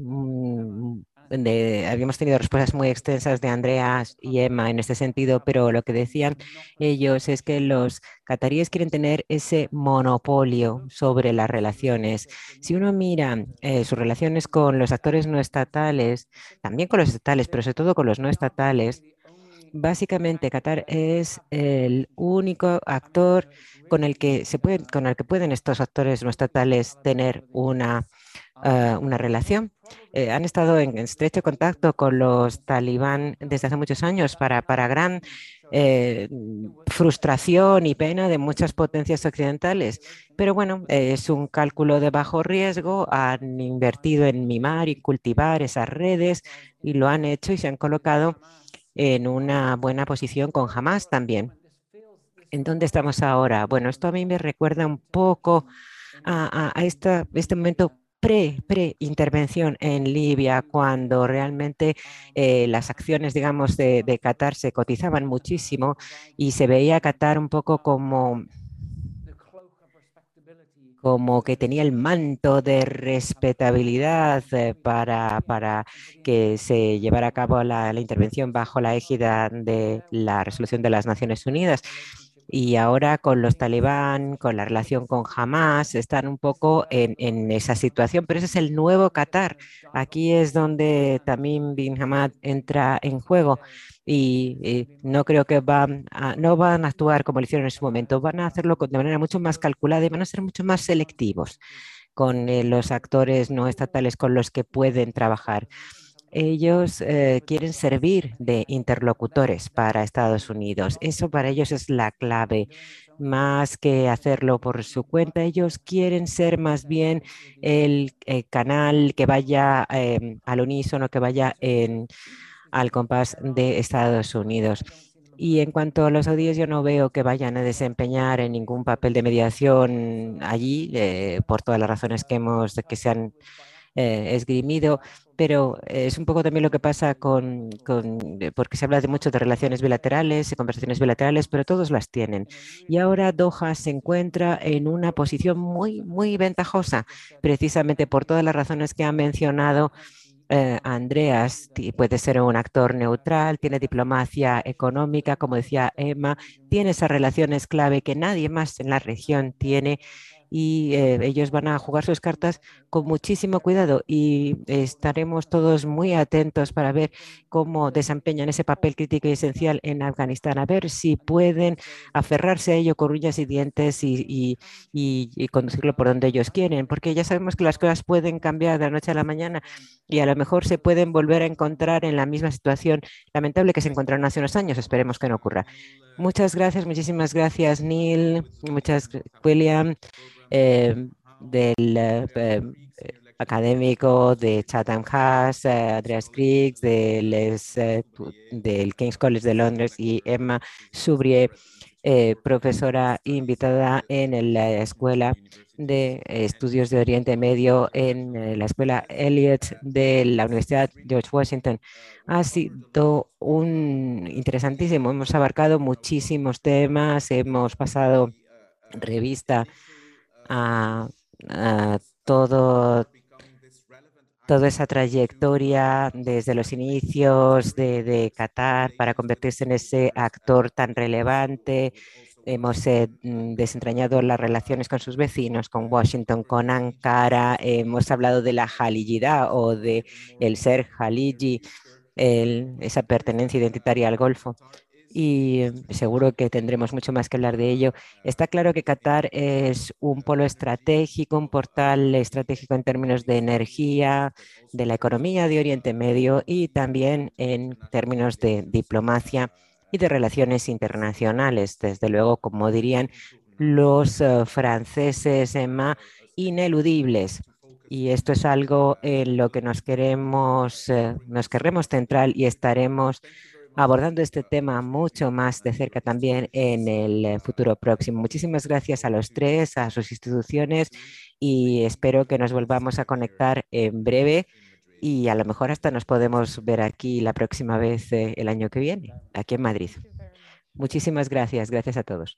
mm, habíamos tenido respuestas muy extensas de Andreas y Emma en este sentido, pero lo que decían ellos es que los cataríes quieren tener ese monopolio sobre las relaciones. Si uno mira eh, sus relaciones con los actores no estatales, también con los estatales, pero sobre todo con los no estatales, básicamente Qatar es el único actor con el que se puede, con el que pueden estos actores no estatales tener una Ah, una relación. Eh, han estado en estrecho contacto con los talibán desde hace muchos años para, para gran eh, frustración y pena de muchas potencias occidentales. Pero bueno, es un cálculo de bajo riesgo. Han invertido en mimar y cultivar esas redes y lo han hecho y se han colocado en una buena posición con Hamas también. ¿En dónde estamos ahora? Bueno, esto a mí me recuerda un poco a, a, a esta, este momento pre, pre-intervención en Libia, cuando realmente eh, las acciones, digamos, de, de Qatar se cotizaban muchísimo y se veía a Qatar un poco como como que tenía el manto de respetabilidad eh, para, para que se llevara a cabo la, la, intervención bajo la égida de la resolución de las Naciones Unidas. Y ahora con los talibán, con la relación con Hamas, están un poco en, en esa situación, pero ese es el nuevo Qatar. Aquí es donde también Bin Hamad entra en juego y, y, no creo que van a, no van a actuar como lo hicieron en su momento, van a hacerlo de manera mucho más calculada y van a ser mucho más selectivos con eh, los actores no estatales con los que pueden trabajar. Ellos eh, quieren servir de interlocutores para Estados Unidos. Eso para ellos es la clave. Más que hacerlo por su cuenta, ellos quieren ser más bien el, el canal que vaya eh, al unísono, que vaya al compás de Estados Unidos. Y en cuanto a los saudíes, yo no veo que vayan a desempeñar en ningún papel de mediación allí, eh, por todas las razones que hemos que se han eh, esgrimido, pero es un poco también lo que pasa con, con, porque se habla de mucho de relaciones bilaterales y conversaciones bilaterales, pero todos las tienen. Y ahora Doha se encuentra en una posición muy, muy ventajosa, precisamente por todas las razones que ha mencionado eh, Andreas puede ser un actor neutral, tiene diplomacia económica, como decía Emma, tiene esas relaciones clave que nadie más en la región tiene y eh, ellos van a jugar sus cartas con muchísimo cuidado y estaremos todos muy atentos para ver cómo desempeñan ese papel crítico y esencial en Afganistán, a ver si pueden aferrarse a ello con uñas y dientes y, y, y, y conducirlo por donde ellos quieren, porque ya sabemos que las cosas pueden cambiar de la noche a la mañana y a lo mejor se pueden volver a encontrar en la misma situación lamentable que se encontraron hace unos años. Esperemos que no ocurra. Muchas gracias, muchísimas gracias, Neil, muchas, William eh, del eh, académico de Chatham House, eh, Andreas Griggs, del, eh, del King's College de Londres y Emma Subrier, eh, profesora invitada en la Escuela de Estudios de Oriente Medio en eh, la Escuela Elliott de la Universidad George Washington. Ha sido un interesantísimo, hemos abarcado muchísimos temas, hemos pasado revista a, a todo, toda esa trayectoria desde los inicios de, Qatar para convertirse en ese actor tan relevante. Hemos eh, desentrañado las relaciones con sus vecinos, con Washington, con Ankara. Hemos hablado de la Jalijidad o de el ser Jaliji, esa pertenencia identitaria al Golfo y seguro que tendremos mucho más que hablar de ello. Está claro que Qatar es un polo estratégico, un portal estratégico en términos de energía, de la economía de Oriente Medio y también en términos de diplomacia y de relaciones internacionales. Desde luego, como dirían los uh, franceses, Emma, ineludibles. Y esto es algo en lo que nos queremos, uh, nos queremos centrar y estaremos abordando este tema mucho más de cerca también en el eh, futuro próximo. Muchísimas gracias a los tres, a sus instituciones y espero que nos volvamos a conectar en breve y a lo mejor hasta nos podemos ver aquí la próxima vez eh, el año que viene, aquí en Madrid. Muchísimas gracias. Gracias a todos.